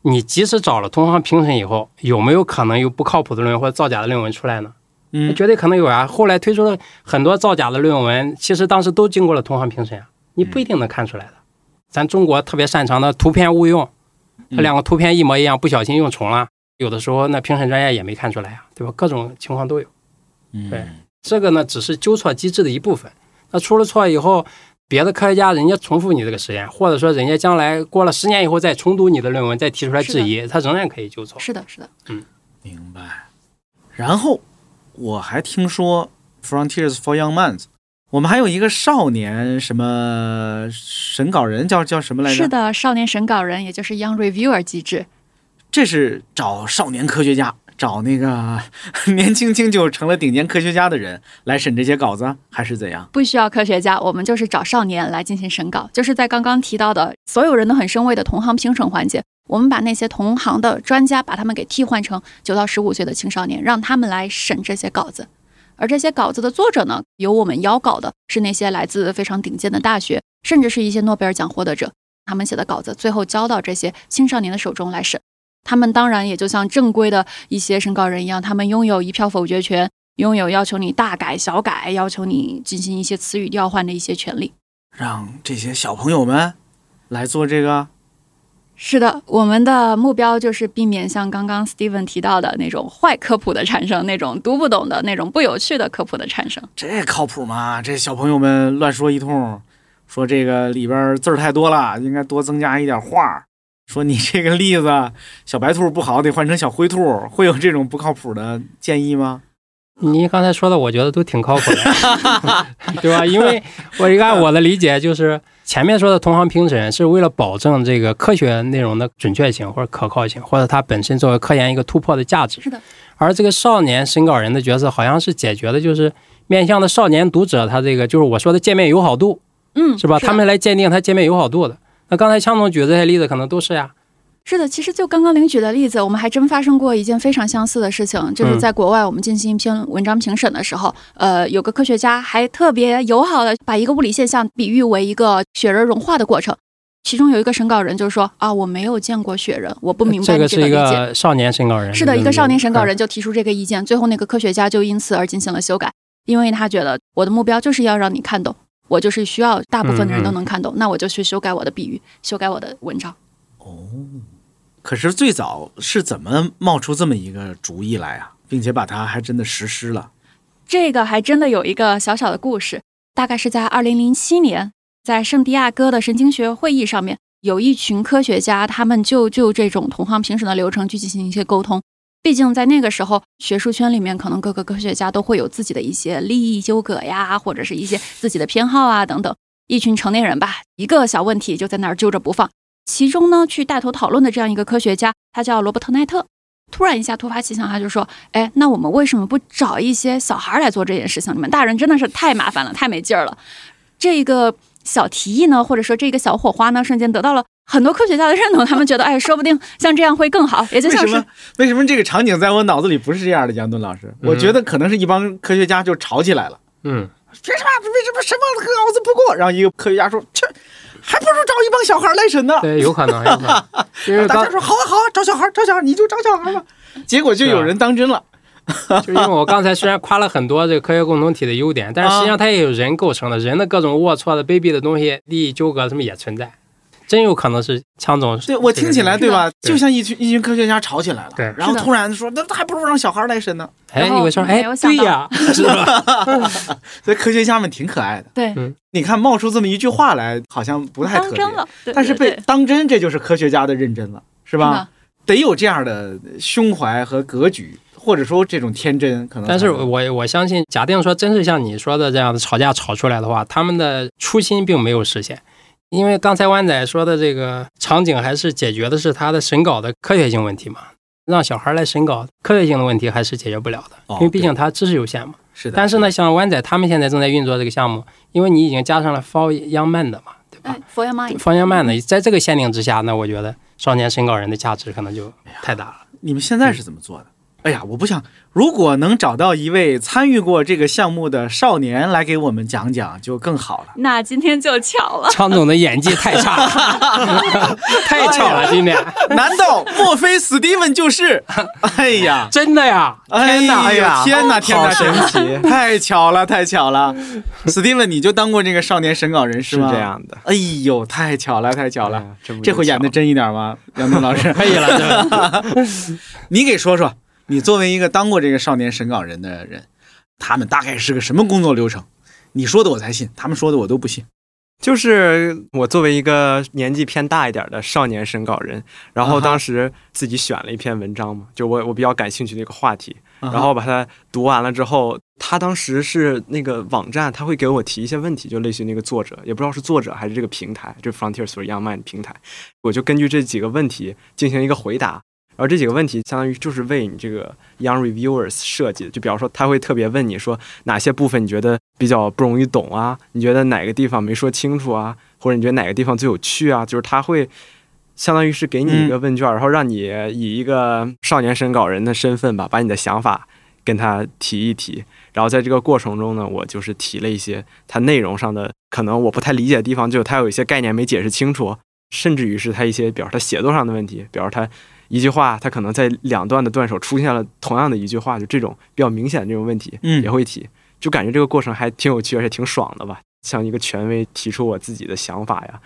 你即使找了同行评审以后，有没有可能有不靠谱的论文或者造假的论文出来呢？嗯，绝对可能有啊。后来推出了很多造假的论文，其实当时都经过了同行评审啊，你不一定能看出来的。咱中国特别擅长的图片误用，嗯它两个图片一模一样，不小心用重了，有的时候那评审专业也没看出来啊，对吧？各种情况都有。嗯对这个呢，只是纠错机制的一部分。那出了错以后，别的科学家人家重复你这个实验，或者说人家将来过了十年以后再重读你的论文，再提出来质疑，他仍然可以纠错。是的，是的。嗯明白。然后我还听说 Frontiers for Young Minds，我们还有一个少年什么审稿人，叫叫什么来着？是的，少年审稿人，也就是 Young Reviewer 机制。这是找少年科学家，找那个 年轻轻就成了顶尖科学家的人来审这些稿子，还是怎样？不需要科学家，我们就是找少年来进行审稿，就是在刚刚提到的所有人都很生畏的同行评审环节，我们把那些同行的专家把他们给替换成九到十五岁的青少年，让他们来审这些稿子。而这些稿子的作者呢，由我们邀稿的是那些来自非常顶尖的大学，甚至是一些诺贝尔奖获得者，他们写的稿子最后交到这些青少年的手中来审。他们当然也就像正规的一些审稿人一样，他们拥有一票否决权，拥有要求你大改小改，要求你进行一些词语调换的一些权利。让这些小朋友们来做这个是的，我们的目标就是避免像刚刚 Steven 提到的那种坏科普的产生，那种读不懂的那种不有趣的科普的产生。这靠谱吗？这小朋友们乱说一通，说这个里边字儿太多了，应该多增加一点画。说你这个例子小白兔不好，得换成小灰兔，会有这种不靠谱的建议吗？你刚才说的，我觉得都挺靠谱的，对吧？因为我一个按我的理解，就是前面说的同行评审是为了保证这个科学内容的准确性或者可靠性，或者它本身作为科研一个突破的价值。是的。而这个少年审稿人的角色，好像是解决的就是面向的少年读者，他这个就是我说的界面友好度，嗯，是吧？他们来鉴定他界面友好度的。那刚才强总举的这些例子，可能都是呀。是的，其实就刚刚您举的例子，我们还真发生过一件非常相似的事情，就是在国外我们进行一篇文章评审的时候，呃，有个科学家还特别友好的把一个物理现象比喻为一个雪人融化的过程，其中有一个审稿人就说啊，我没有见过雪人，我不明白这个这个是一。个少年审稿人，是的，一个少年审稿人嗯就提出这个意见，最后那个科学家就因此而进行了修改，因为他觉得我的目标就是要让你看懂，我就是需要大部分的人都能看懂，那我就去修改我的比喻，修改我的文章。哦可是最早是怎么冒出这么一个主意来啊，并且把它还真的实施了？这个还真的有一个小小的故事，大概是在二零零七年，在圣地亚哥的神经学会议上面，有一群科学家，他们就就这种同行评审的流程去进行一些沟通。毕竟在那个时候，学术圈里面可能各个科学家都会有自己的一些利益纠葛呀，或者是一些自己的偏好啊等等。一群成年人吧，一个小问题就在那儿揪着不放。其中呢，去带头讨论的这样一个科学家，他叫罗伯特奈特。突然一下突发奇想，他就说：“哎，那我们为什么不找一些小孩来做这件事情？你们大人真的是太麻烦了，太没劲儿了。”这个小提议呢，或者说这个小火花呢，瞬间得到了很多科学家的认同。他们觉得，哎，说不定像这样会更好。也就像是为什么？为什么这个场景在我脑子里不是这样的？杨顿老师，我觉得可能是一帮科学家就吵起来了。嗯，凭什么？为什么什么脑子不过？然后一个科学家说：“切，还不如找一帮小孩来审呢。”对，有可能，有可能，因为刚大家说：“好啊，好啊，找小孩，找小孩，你就找小孩吧。”结果就有人当真了。就因为我刚才虽然夸了很多这个科学共同体的优点，但是实际上它也有人构成的，人的各种龌龊的、卑鄙的东西、利益纠葛什么也存在，真有可能是枪总。对我听起来，对吧？就像一群一群科学家吵起来了。对然后突然说：“那还不如让小孩来审呢。哎，然后你会说，没哎对呀，是吧？”所以科学家们挺可爱的。对，嗯你看，冒出这么一句话来，好像不太特别当真了，对但是被当真，这就是科学家的认真了，是吧？得有这样的胸怀和格局，或者说这种天真，可能。但是我我相信，假定说真是像你说的这样的吵架吵出来的话，他们的初心并没有实现。因为刚才湾仔说的这个场景，还是解决的是他的审稿的科学性问题嘛，让小孩来审稿，科学性的问题还是解决不了的，哦因为毕竟他知识有限嘛。是的。但是呢，像湾仔他们现在正在运作这个项目，因为你已经加上了 For Young Man 的嘛，对吧哎，For your mind，？For Young Man 的，在这个限定之下，那我觉得少年审稿人的价值可能就太大了。你们现在是怎么做的？哎呀，我不想，如果能找到一位参与过这个项目的少年来给我们讲讲，就更好了。那今天就巧了。昌总的演技太差了，太巧了，今天难道莫非史蒂文就是？哎呀，真的呀！哎天哪！哎呀，天哪，天哪，好神奇，太巧了，太巧了！史蒂文，你就当过这个少年审稿人是吗？这。样的。哎呦，太巧了，太巧了！这这回演的真一点吗？杨东老师，可以了，这个你给说说，你作为一个当过这个少年审稿人的人，他们大概是个什么工作流程？你说的我才信，他们说的我都不信。就是我作为一个年纪偏大一点的少年审稿人，然后当时自己选了一篇文章嘛，就我我比较感兴趣的一个话题，然然后把它读完了之后，他当时是那个网站，他会给我提一些问题，就类似于那个作者，也不知道是作者还是这个平台，就 Frontiers for Young Mind 平台，我就根据这几个问题进行一个回答。而这几个问题相当于就是为你这个 young reviewers 设计的，就比方说他会特别问你说哪些部分你觉得比较不容易懂啊，你觉得哪个地方没说清楚啊，或者你觉得哪个地方最有趣啊，就是他会相当于是给你一个问卷，然后让你以一个少年审稿人的身份吧，把你的想法跟他提一提。然后在这个过程中呢，我就是提了一些它内容上的可能我不太理解的地方，就他有一些概念没解释清楚，甚至于是他一些，比如他写作上的问题，比如他一句话，他可能在两段的段首出现了同样的一句话，就这种比较明显的这种问题，嗯也会提，就感觉这个过程还挺有趣，而且挺爽的吧，像一个权威提出我自己的想法呀，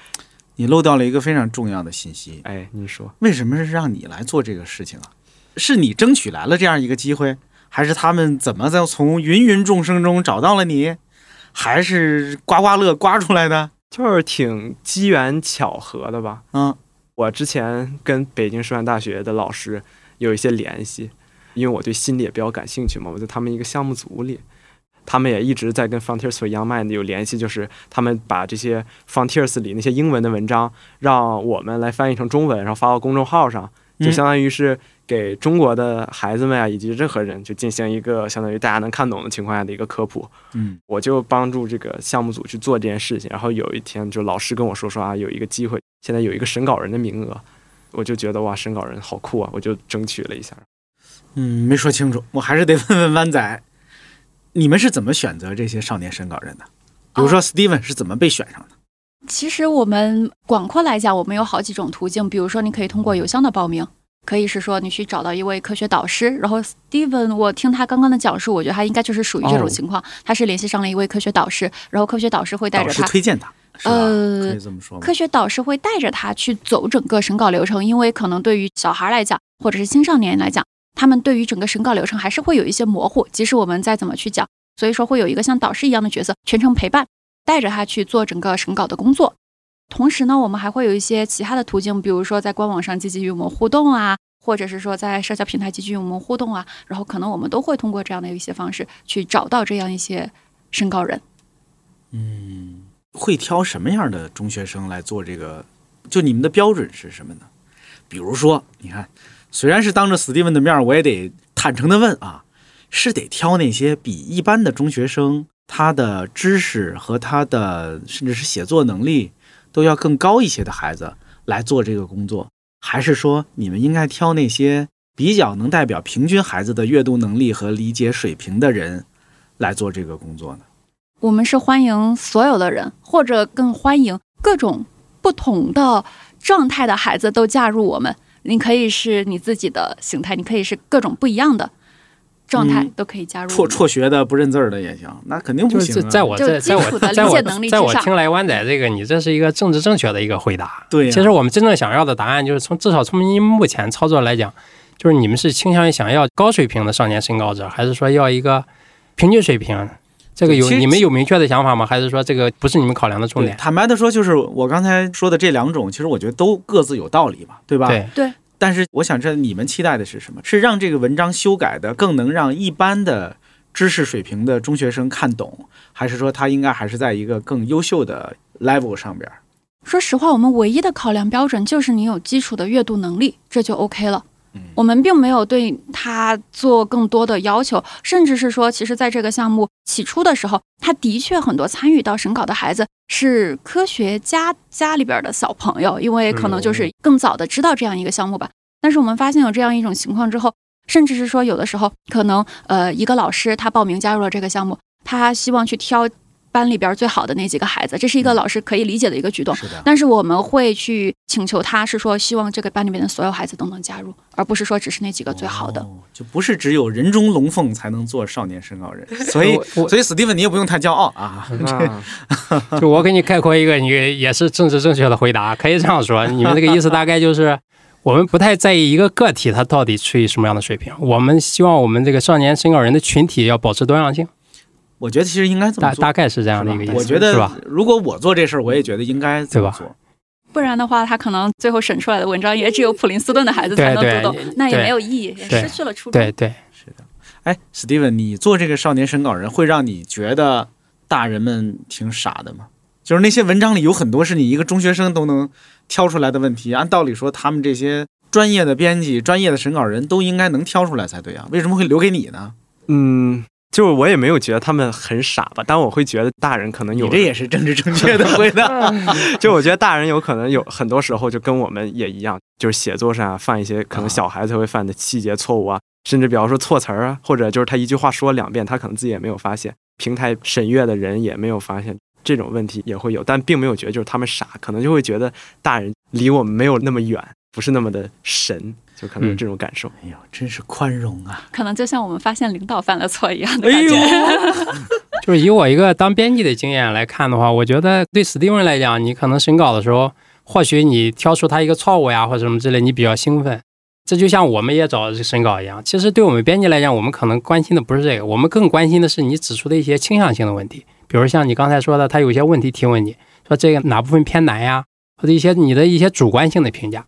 你漏掉了一个非常重要的信息。哎，你说，为什么是让你来做这个事情啊？是你争取来了这样一个机会，还是他们怎么在从芸芸众生中找到了你，还是刮刮乐刮出来的？就是挺机缘巧合的吧。嗯，我之前跟北京师范大学的老师有一些联系，因为我对心理也比较感兴趣嘛，我在他们一个项目组里，他们也一直在跟 Frontiers for Young Mind 有联系，就是他们把这些 Frontiers 里那些英文的文章，让我们来翻译成中文，然后发到公众号上，就嗯。相当于是给中国的孩子们啊，以及任何人，就进行一个相当于大家能看懂的情况下的一个科普。嗯我就帮助这个项目组去做这件事情。然后有一天，就老师跟我说说啊，有一个机会，现在有一个审稿人的名额，我就觉得哇，审稿人好酷啊，我就争取了一下。嗯，没说清楚，我还是得问问湾仔，你们是怎么选择这些少年审稿人的？比如说 Steven 是怎么被选上的？其实我们广阔来讲，我们有好几种途径，比如说你可以通过邮箱的报名，可以是说你去找到一位科学导师，然后 Steven，我听他刚刚的讲述，我觉得他应该就是属于这种哦情况，他是联系上了一位科学导师，然后科学导师会带着他。推荐他，呃？科学导师会带着他去走整个审稿流程，因为可能对于小孩来讲，或者是青少年来讲，他们对于整个审稿流程还是会有一些模糊，即使我们再怎么去讲，所以说会有一个像导师一样的角色全程陪伴，带着他去做整个审稿的工作。同时呢，我们还会有一些其他的途径，比如说在官网上积极与我们互动啊，或者是说在社交平台积极与我们互动啊，然后可能我们都会通过这样的一些方式去找到这样一些身高人。嗯会挑什么样的中学生来做这个？就你们的标准是什么呢？比如说，你看，虽然是当着史蒂文的面，我也得坦诚的问啊，是得挑那些比一般的中学生他的知识和他的甚至是写作能力都要更高一些的孩子来做这个工作，还是说你们应该挑那些比较能代表平均孩子的阅读能力和理解水平的人来做这个工作呢？我们是欢迎所有的人，或者更欢迎各种不同的状态的孩子都加入我们。你可以是你自己的形态，你可以是各种不一样的状态嗯都可以加入辍。辍学的不认字儿的也行，那肯定不就是行、啊。在我就在在我在我在我听来湾仔这个，你这是一个政治正确的一个回答。对呀其实我们真正想要的答案就是从至少从您目前操作来讲，就是你们是倾向于想要高水平的少年身高者，还是说要一个平均水平？这个有你们有明确的想法吗？还是说这个不是你们考量的重，点？坦白的说，就是我刚才说的这两种，其实我觉得都各自有道理吧，对吧？。对，但是我想知道你们期待的是什么？是让这个文章修改的更能让一般的知识水平的中学生看懂，还是说他应该还是在一个更优秀的 level 上边？说实话，我们唯一的考量标准就是你有基础的阅读能力，这就 OK 了。我们并没有对他做更多的要求，甚至是说，其实在这个项目起初的时候，他的确很多参与到审稿的孩子是科学家家里边的小朋友，因为可能就是更早的知道这样一个项目吧。但是我们发现有这样一种情况之后，甚至是说有的时候可能呃一个老师他报名加入了这个项目，他希望去挑班里边最好的那几个孩子，这是一个老师可以理解的一个举动。是的，但是我们会去请求他，是说希望这个班里面的所有孩子都能加入，而不是说只是那几个最好的。哦，就不是只有人中龙凤才能做少年审稿人。所以，所以史蒂文你也不用太骄傲啊。啊，就我给你概括一个，你也是政治正确的回答，可以这样说。你们这个意思大概就是，我们不太在意一个个体他到底处于什么样的水平，我们希望我们这个少年审稿人的群体要保持多样性，我觉得其实应该这么做。大大概是这样的一个意思，我觉得是吧？如果我做这事儿，我也觉得应该这么对做。不然的话，他可能最后审出来的文章也只有普林斯顿的孩子才能读懂，那也没有意义，也失去了初衷。对对，是的哎，，Steven，，你做这个少年审稿人，会让你觉得大人们挺傻的吗？就是那些文章里有很多是你一个中学生都能挑出来的问题，按道理说，他们这些专业的编辑、专业的审稿人都应该能挑出来才对啊，为什么会留给你呢？嗯，就是我也没有觉得他们很傻吧，但我会觉得大人可能有你这也是政治正确的回答。就我觉得大人有可能有很多时候就跟我们也一样，就是写作上啊犯一些可能小孩子会犯的细节错误啊，甚至比方说错词儿啊，或者就是他一句话说两遍，他可能自己也没有发现，平台审阅的人也没有发现。这种问题也会有，但并没有觉得就是他们傻，可能就会觉得大人离我们没有那么远，不是那么的神，就可能有这种感受。哎呦，真是宽容啊！可能就像我们发现领导犯了错一样的哎呦感觉。，就是以我一个当编辑的经验来看的话，我觉得对史蒂文来讲，你可能审稿的时候或许你挑出他一个错误呀，或者什么之类，你比较兴奋。这就像我们也找审稿一样，其实对我们编辑来讲，我们可能关心的不是这个，我们更关心的是你指出的一些倾向性的问题，比如像你刚才说的，他有些问题提问你说这个哪部分偏难呀，或者一些你的一些主观性的评价，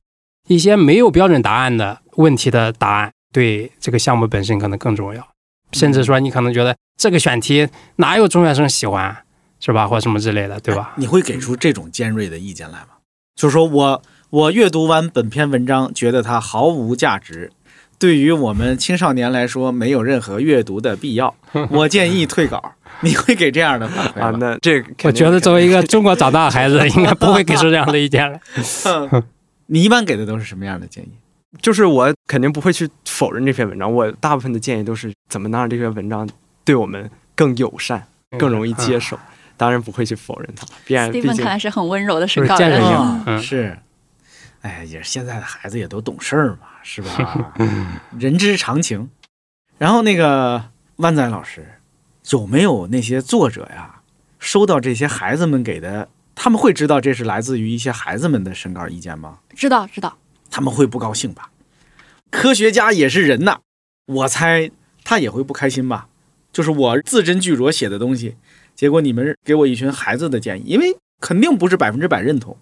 一些没有标准答案的问题的答案，对这个项目本身可能更重要。甚至说你可能觉得这个选题哪有中学生喜欢，是吧，或什么之类的，对吧？你会给出这种尖锐的意见来吗？就是说我我阅读完本篇文章，觉得它毫无价值，对于我们青少年来说没有任何阅读的必要，我建议退稿。你会给这样的反馈啊，吗？那这个我觉得作为一个中国长大的孩子，应该不会给出这样的意见来。你一般给的都是什么样的建议？就是我肯定不会去否认这篇文章，我大部分的建议都是怎么能让这篇文章对我们更友善、更容易接受。当然不会去否认它，毕竟毕 Steven 竟看来是很温柔的审就是稿人是，哎，也是现在的孩子也都懂事儿嘛，是吧？人之常情。然后那个万载老师，有没有那些作者呀，收到这些孩子们给的，他们会知道这是来自于一些孩子们的身高意见吗？知道知道，他们会不高兴吧？科学家也是人呐，我猜他也会不开心吧？就是我字斟句酌写的东西，结果你们给我一群孩子的建议，因为肯定不是百分之百认同，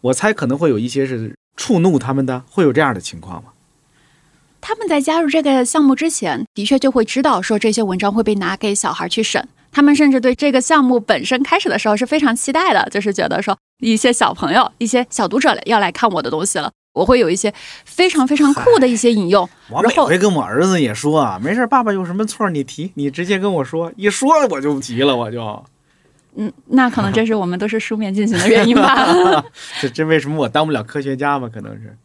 我猜可能会有一些是触怒他们的，会有这样的情况吗？他们在加入这个项目之前，的确就会知道说这些文章会被拿给小孩去审。他们甚至对这个项目本身开始的时候是非常期待的，就是觉得说一些小朋友、一些小读者要来看我的东西了，我会有一些非常非常酷的一些引用。我每回跟我儿子也说啊，没事儿，爸爸有什么错儿你提，你直接跟我说，一说我就急了，我就嗯，那可能这是我们都是书面进行的原因吧。这这为什么我当不了科学家吧？可能是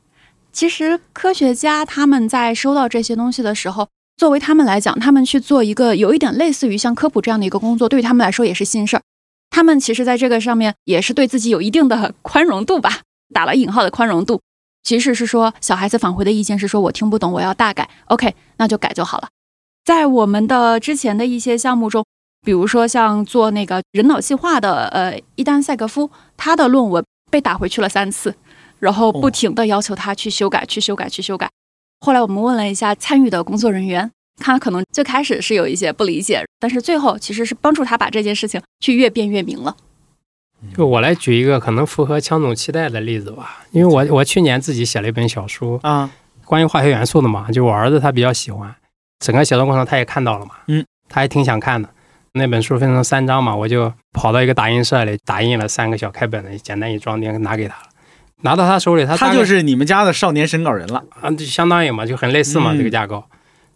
其实科学家他们在收到这些东西的时候，作为他们来讲，他们去做一个有一点类似于像科普这样的一个工作，对于他们来说也是新事儿。他们其实在这个上面也是对自己有一定的 宽容度吧，打了引号的宽容度。即使是说小孩子返回的意见是说我听不懂，我要大改，OK，那就改就好了。在我们的之前的一些项目中，比如说像做那个人脑计划的呃伊丹塞格夫，他的论文被打回去了三次，然后不停的要求他去修改、去修改、去修改。后来我们问了一下参与的工作人员，他可能最开始是有一些不理解，但是最后其实是帮助他把这件事情去越辩越明了。就我来举一个可能符合强总期待的例子吧，因为我我去年自己写了一本小书，啊，关于化学元素的嘛，就我儿子他比较喜欢，整个写作过程他也看到了嘛，嗯，他还挺想看的。那本书分成三章嘛，我就跑到一个打印社里打印了三个小开本的，简单一装订拿给他了。拿到他手里，他他就是你们家的少年审稿人了。啊，就相当于嘛，就很类似嘛，嗯这个架构。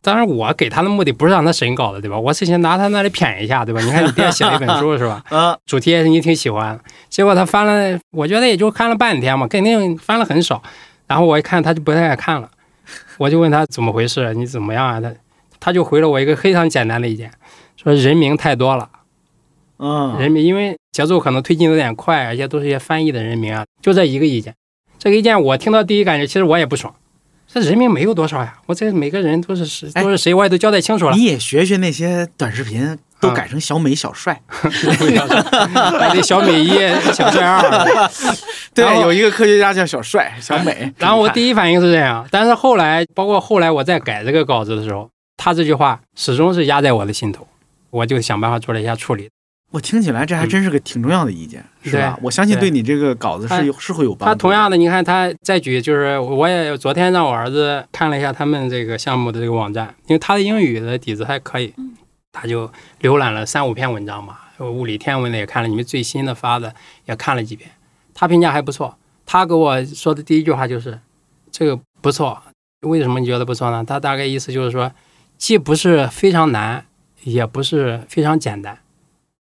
当然，我给他的目的不是让他审稿的，对吧？我是想拿他那里谝一下，对吧？你看你爹写了一本书是吧？啊，主题也是你挺喜欢，结果他翻了，我觉得也就看了半天嘛，肯定翻了很少。然后我一看他就不太爱看了，我就问他怎么回事，你怎么样啊？他他就回了我一个非常简单的意见，说人名太多了，嗯，人名因为节奏可能推进有点快，而且都是一些翻译的人名啊，就这一个意见。这个意见我听到第一感觉，其实我也不爽。这人名没有多少呀，我这每个人都是谁哎都是谁，我也都交代清楚了。你也学学那些短视频，都改成小美小帅。还得小美一、小帅二。对有一个科学家叫小帅，小美。然后我第一反应是这样，但是后来，包括后来我在改这个稿子的时候，他这句话始终是压在我的心头，我就想办法做了一下处理。我听起来这还真是个挺重要的意见，是吧？我相信对你这个稿子是有是会有帮助。他同样的，你看他再举，就是我也昨天让我儿子看了一下他们这个项目的这个网站，因为他的英语的底子还可以，他就浏览了三五篇文章嘛，物理天文的也看了，你们最新的发的也看了几遍，他评价还不错。他给我说的第一句话就是这个不错，为什么你觉得不错呢？他大概意思就是说，既不是非常难，也不是非常简单。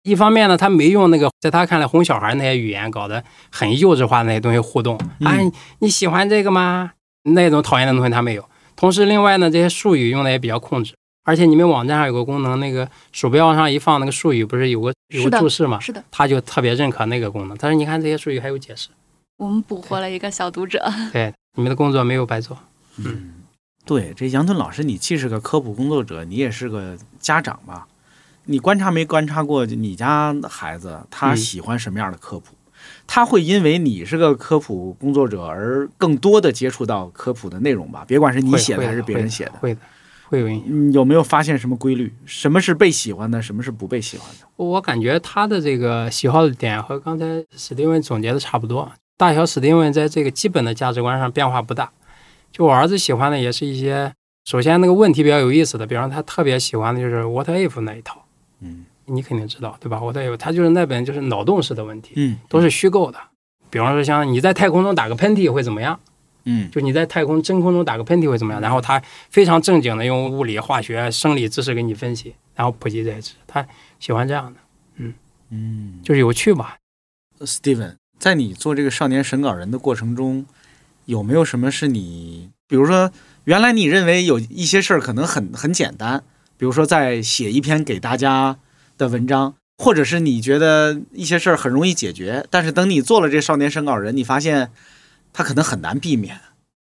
一方面呢，他没用那个在他看来哄小孩那些语言搞得很幼稚化的那些东西互动。嗯啊，你喜欢这个吗？那种讨厌的东西他没有。同时，另外呢，这些术语用的也比较控制。而且你们网站上有个功能，那个鼠标往上一放那个术语，不是有个有个注释吗？是的，他就特别认可那个功能。他说：“你看这些术语还有解释，我们捕获了一个小读者。对，你们的工作没有白做。嗯，对，这杨顿老师，你既是个科普工作者，你也是个家长吧？你观察没观察过你家孩子他嗯喜欢什么样的科普？他会因为你是个科普工作者而更多的接触到科普的内容吧？别管是你写的还是别人写的，会的，会有影有没有发现什么规律？什么是被喜欢的，什么是不被喜欢的？我感觉他的这个喜好的点和刚才史蒂文总结的差不多，大小史蒂文在这个基本的价值观上变化不大。就我儿子喜欢的也是一些，首先那个问题比较有意思的，比方他特别喜欢的就是 What if 那一套，嗯你肯定知道对吧？What if 他就是那本就是脑洞式的问题，嗯都是虚构的。比方说像你在太空中打个喷嚏会怎么样？嗯就你在太空真空中打个喷嚏会怎么样？然后他非常正经的用物理、化学、生理知识给你分析，然后普及这些知识。他喜欢这样的，嗯。就是有趣吧。Steven，在你做这个少年审稿人的过程中，有没有什么是你，比如说原来你认为有一些事儿可能很很简单，比如说在写一篇给大家的文章，或者是你觉得一些事儿很容易解决，但是等你做了这少年审稿人，你发现它可能很难避免。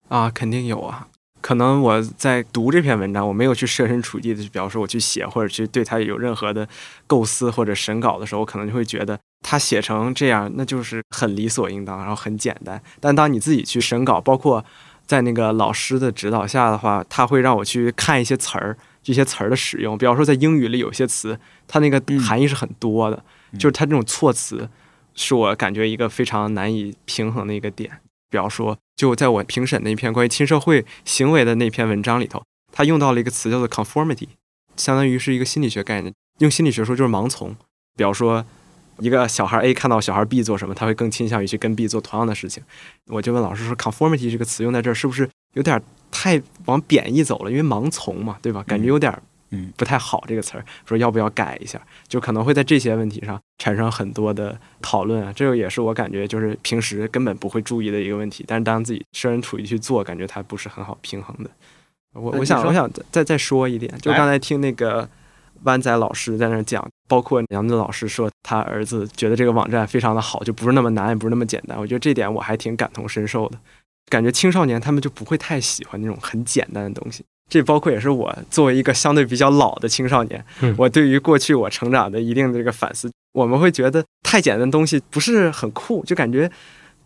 啊，肯定有啊。可能我在读这篇文章，我没有去设身处地的去比方说我去写或者去对它有任何的构思或者审稿的时候，我可能就会觉得他写成这样，那就是很理所应当，然后很简单。但当你自己去审稿，包括在那个老师的指导下的话，他会让我去看一些词儿，这些词儿的使用。比方说，在英语里有些词，它那个嗯含义是很多的，嗯就是它这种措辞，是我感觉一个非常难以平衡的一个点。比方说，就在我评审那篇关于亲社会行为的那篇文章里头，他用到了一个词叫做 conformity，相当于是一个心理学概念。用心理学说就是盲从。比方说，一个小孩 A 看到小孩 B 做什么，他会更倾向于去跟 B 做同样的事情。我就问老师说，conformity 这个词用在这儿是不是有点太往贬义走了？因为盲从嘛，对吧？感觉有点嗯不太好这个词儿，说要不要改一下？就可能会在这些问题上产生很多的讨论啊。这个也是我感觉就是平时根本不会注意的一个问题，但是当自己设身处地去做，感觉它不是很好平衡的。我我想我想再再再说一点，就刚才听那个湾仔老师在那儿讲，包括杨子老师说他儿子觉得这个网站非常的好，就不是那么难，也不是那么简单。我觉得这点我还挺感同身受的。感觉青少年他们就不会太喜欢那种很简单的东西。这包括也是我作为一个相对比较老的青少年，嗯我对于过去我成长的一定的这个反思，我们会觉得太简单的东西不是很酷，就感觉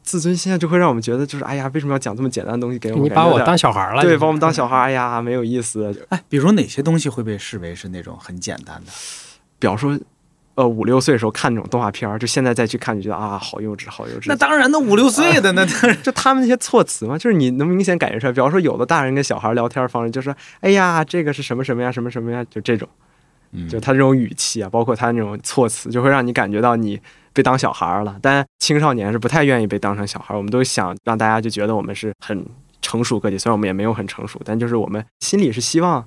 自尊心啊就会让我们觉得就是哎呀，为什么要讲这么简单的东西给我们？你把我当小孩儿了，对，把我们当小孩，哎呀，没有意思。哎，比如哪些东西会被视为是那种很简单的？比方说，呃，五六岁的时候看那种动画片儿，就现在再去看，就觉得啊，好幼稚，好幼稚。那当然，那五六岁的那当 然就他们那些措辞嘛，就是你能明显感觉出来。比方说，有的大人跟小孩聊天方式，就说：“哎呀，这个是什么什么呀，什么什么呀”，就这种，嗯就他这种语气啊，包括他那种措辞，就会让你感觉到你被当小孩儿了。但青少年是不太愿意被当成小孩儿，我们都想让大家就觉得我们是很成熟个体，虽然我们也没有很成熟，但就是我们心里是希望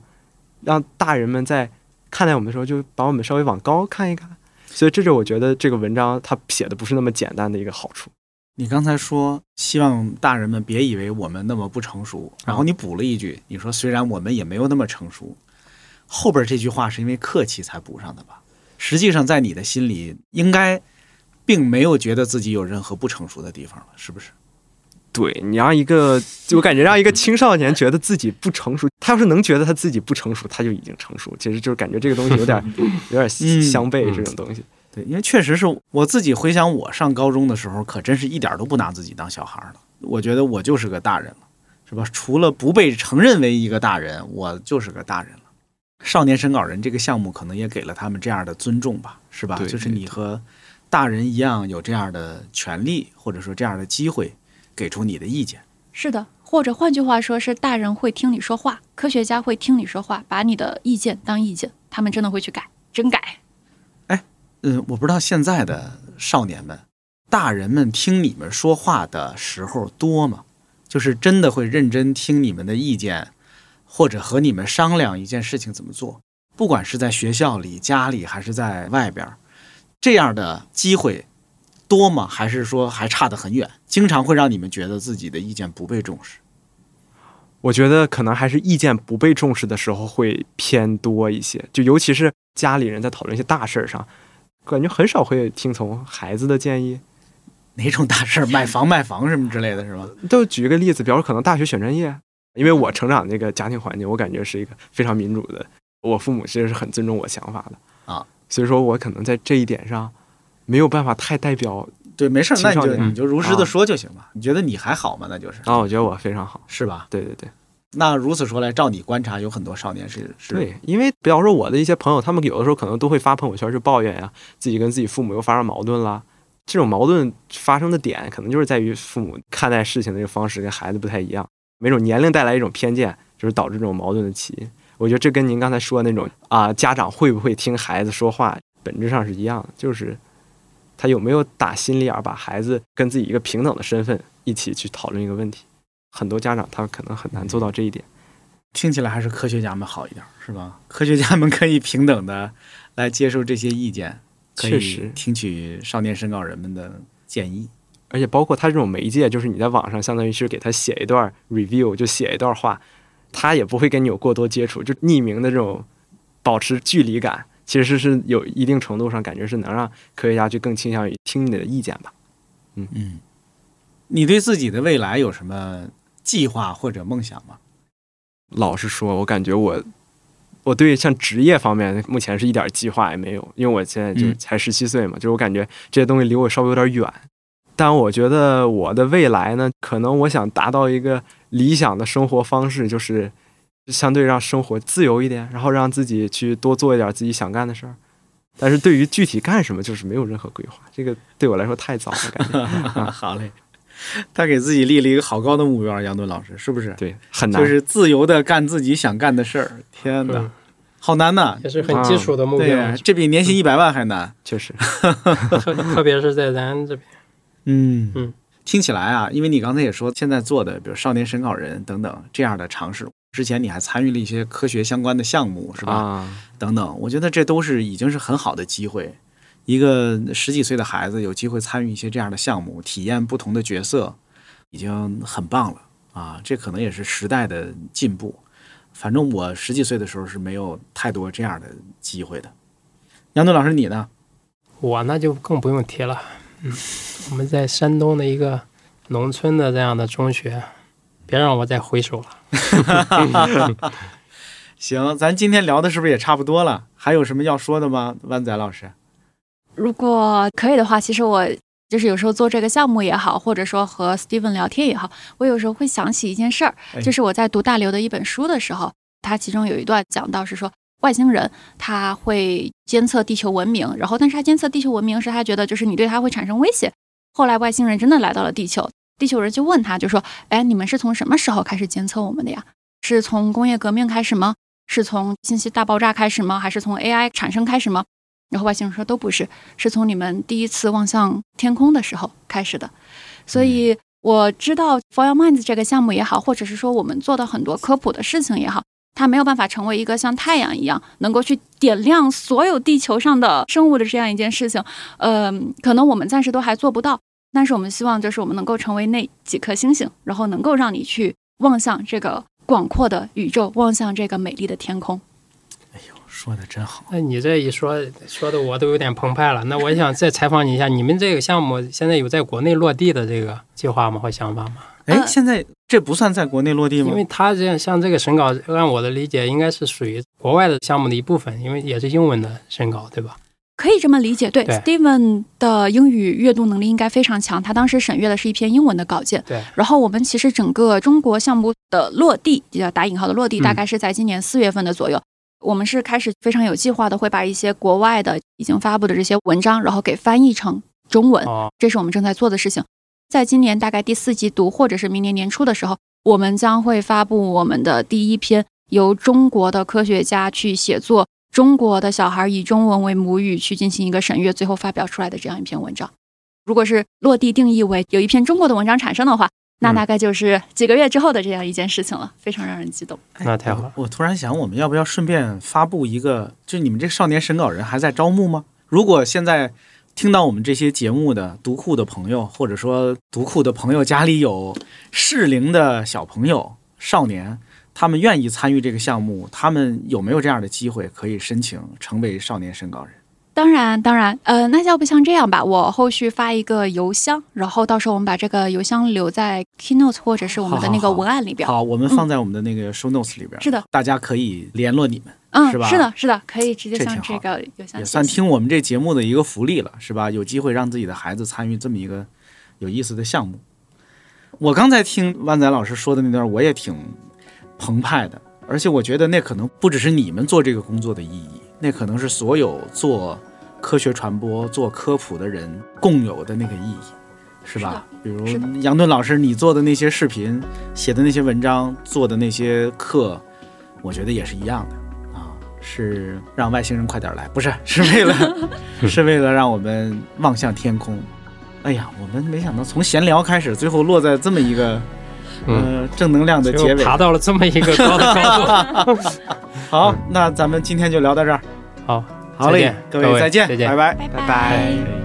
让大人们在看待我们的时候，就把我们稍微往高看一看。所以这是我觉得这个文章它写的不是那么简单的一个好处。你刚才说希望大人们别以为我们那么不成熟，然后你补了一句，你说虽然我们也没有那么成熟，后边这句话是因为客气才补上的吧？实际上在你的心里应该并没有觉得自己有任何不成熟的地方了，是不是？对你让一个，就我感觉让一个青少年觉得自己不成熟，他要是能觉得他自己不成熟，他就已经成熟。其实就是感觉这个东西有点 有点嗯相悖，嗯这种东西。对，因为确实是我自己回想，我上高中的时候，可真是一点都不拿自己当小孩了。我觉得我就是个大人了，是吧？除了不被承认为一个大人，我就是个大人了。少年审稿人这个项目可能也给了他们这样的尊重吧，是吧？对就是你和大人一样有这样的权利，或者说这样的机会，给出你的意见。是的，或者换句话说，是大人会听你说话，科学家会听你说话，把你的意见当意见，他们真的会去改，真改。哎嗯，我不知道现在的少年们、大人们听你们说话的时候多吗？就是真的会认真听你们的意见，或者和你们商量一件事情怎么做。不管是在学校里、家里，还是在外边儿，这样的机会多吗？还是说还差得很远？经常会让你们觉得自己的意见不被重视。我觉得可能还是意见不被重视的时候会偏多一些，就尤其是家里人在讨论一些大事儿上，感觉很少会听从孩子的建议。哪种大事儿？买房、卖房什么之类的，是吧？就举一个例子，比如说可能大学选专业，因为我成长那个家庭环境，我感觉是一个非常民主的，我父母其实是很尊重我想法的啊，所以说我可能在这一点上没有办法太代表对，没事儿，那你就你就如实的啊说就行了。你觉得你还好吗？那就是啊，我觉得我非常好。是吧？对对对那如此说来，照你观察，有很多少年是是对，因为比方说我的一些朋友，他们有的时候可能都会发朋友圈去抱怨呀，自己跟自己父母又发生矛盾啦。这种矛盾发生的点，可能就是在于父母看待事情的这个方式跟孩子不太一样，每种年龄带来一种偏见，就是导致这种矛盾的起因。我觉得这跟您刚才说的那种啊，家长会不会听孩子说话，本质上是一样的，就是他有没有打心里眼儿把孩子跟自己一个平等的身份一起去讨论一个问题。很多家长他可能很难做到这一点。听起来还是科学家们好一点，是吧？科学家们可以平等的来接受这些意见，可以确实听取少年审稿人们的建议。而且包括他这种媒介，就是你在网上相当于是给他写一段 review，就写一段话，他也不会跟你有过多接触，就匿名的这种保持距离感，其实是有一定程度上感觉是能让科学家去更倾向于听你的意见吧。嗯嗯，你对自己的未来有什么计划或者梦想吗？老实说，我感觉我我对像职业方面目前是一点计划也没有，因为我现在就嗯才十七岁嘛，就是我感觉这些东西离我稍微有点远。但我觉得我的未来呢，可能我想达到一个理想的生活方式，就是相对让生活自由一点，然后让自己去多做一点自己想干的事儿。但是对于具体干什么，就是没有任何规划，这个对我来说太早了，感觉 好嘞，他给自己立了一个好高的目标，杨盾老师是不是？对很难。就是自由的干自己想干的事儿。天哪，嗯好难呐！也是很基础的目标，呀，这比年薪一百万还难。确实，特特别是在咱这边。嗯嗯，听起来啊，因为你刚才也说，现在做的比如少年审稿人等等这样的尝试，之前你还参与了一些科学相关的项目，是吧？啊，等等，我觉得这都是已经是很好的机会。一个十几岁的孩子有机会参与一些这样的项目，体验不同的角色，已经很棒了啊！这可能也是时代的进步。反正我十几岁的时候是没有太多这样的机会的。杨顿老师，你呢？我那就更不用提了。嗯，我们在山东的一个农村的这样的中学，别让我再回首了。行，咱今天聊的是不是也差不多了？还有什么要说的吗？万仔老师？如果可以的话，其实我就是有时候做这个项目也好，或者说和 Steven 聊天也好，我有时候会想起一件事儿哎，就是我在读大刘的一本书的时候，他其中有一段讲到是说。外星人他会监测地球文明，然后但是他监测地球文明是他觉得就是你对他会产生威胁。后来外星人真的来到了地球，地球人就问他，就说：“哎，你们是从什么时候开始监测我们的呀？是从工业革命开始吗？是从信息大爆炸开始吗？还是从 AI 产生开始吗？”然后外星人说：“都不是，是从你们第一次望向天空的时候开始的。”所以我知道 For Your Minds 这个项目也好，或者是说我们做的很多科普的事情也好，它没有办法成为一个像太阳一样能够去点亮所有地球上的生物的这样一件事情。呃，可能我们暂时都还做不到，但是我们希望就是我们能够成为那几颗星星，然后能够让你去望向这个广阔的宇宙，望向这个美丽的天空。哎呦说的真好。那你这一说，说的我都有点澎湃了。那我想再采访你一下，你们这个项目现在有在国内落地的这个计划吗？或想法吗？哎，呃现在这不算在国内落地吗因？为它这样像这个审稿，按我的理解，应该是属于国外的项目的一部分，因为也是英文的审稿，对吧？可以这么理解，对对 Steven 的英语阅读能力应该非常强。他当时审阅的是一篇英文的稿件，对。然后我们其实整个中国项目的落地，就叫打引号的落地，嗯大概是在今年四月份的左右。我们是开始非常有计划的，会把一些国外的已经发布的这些文章，然后给翻译成中文，哦，这是我们正在做的事情。在今年大概第四季度，或者是明年年初的时候，我们将会发布我们的第一篇由中国的科学家去写作，中国的小孩以中文为母语去进行一个审阅，最后发表出来的这样一篇文章。如果是落地定义为有一篇中国的文章产生的话，那嗯大概就是几个月之后的这样一件事情了，非常让人激动。那太好了。我突然想，我们要不要顺便发布一个？就你们这少年审稿人还在招募吗？如果现在听到我们这些节目的读库的朋友，或者说读库的朋友家里有适龄的小朋友、少年，他们愿意参与这个项目，他们有没有这样的机会可以申请成为少年申高人？当然，当然，呃，那要不像这样吧，我后续发一个邮箱，然后到时候我们把这个邮箱留在 Keynote 或者是我们的那个文案里边。好，我们放在我们的那个 show notes 里边。是的，大家可以联络你们。嗯，是吧是的，是的，可以直接这挺好向这个邮箱也算听我们这节目的一个福利了，是吧？有机会让自己的孩子参与这么一个有意思的项目。我刚才听万仔老师说的那段，我也挺澎湃的，而且我觉得那可能不只是你们做这个工作的意义，那可能是所有做科学传播、做科普的人共有的那个意义，是吧？比如杨顿老师你做的那些视频、写的那些文章、做的那些课，我觉得也是一样的。啊，是让外星人快点来，不是，是为了 是为了让我们望向天空。哎呀，我们没想到从闲聊开始，最后落在这么一个呃正能量的结尾。就爬到了这么一个高的高度。好，那咱们今天就聊到这儿。好，好嘞再见，各位再见，再见拜拜。拜拜拜。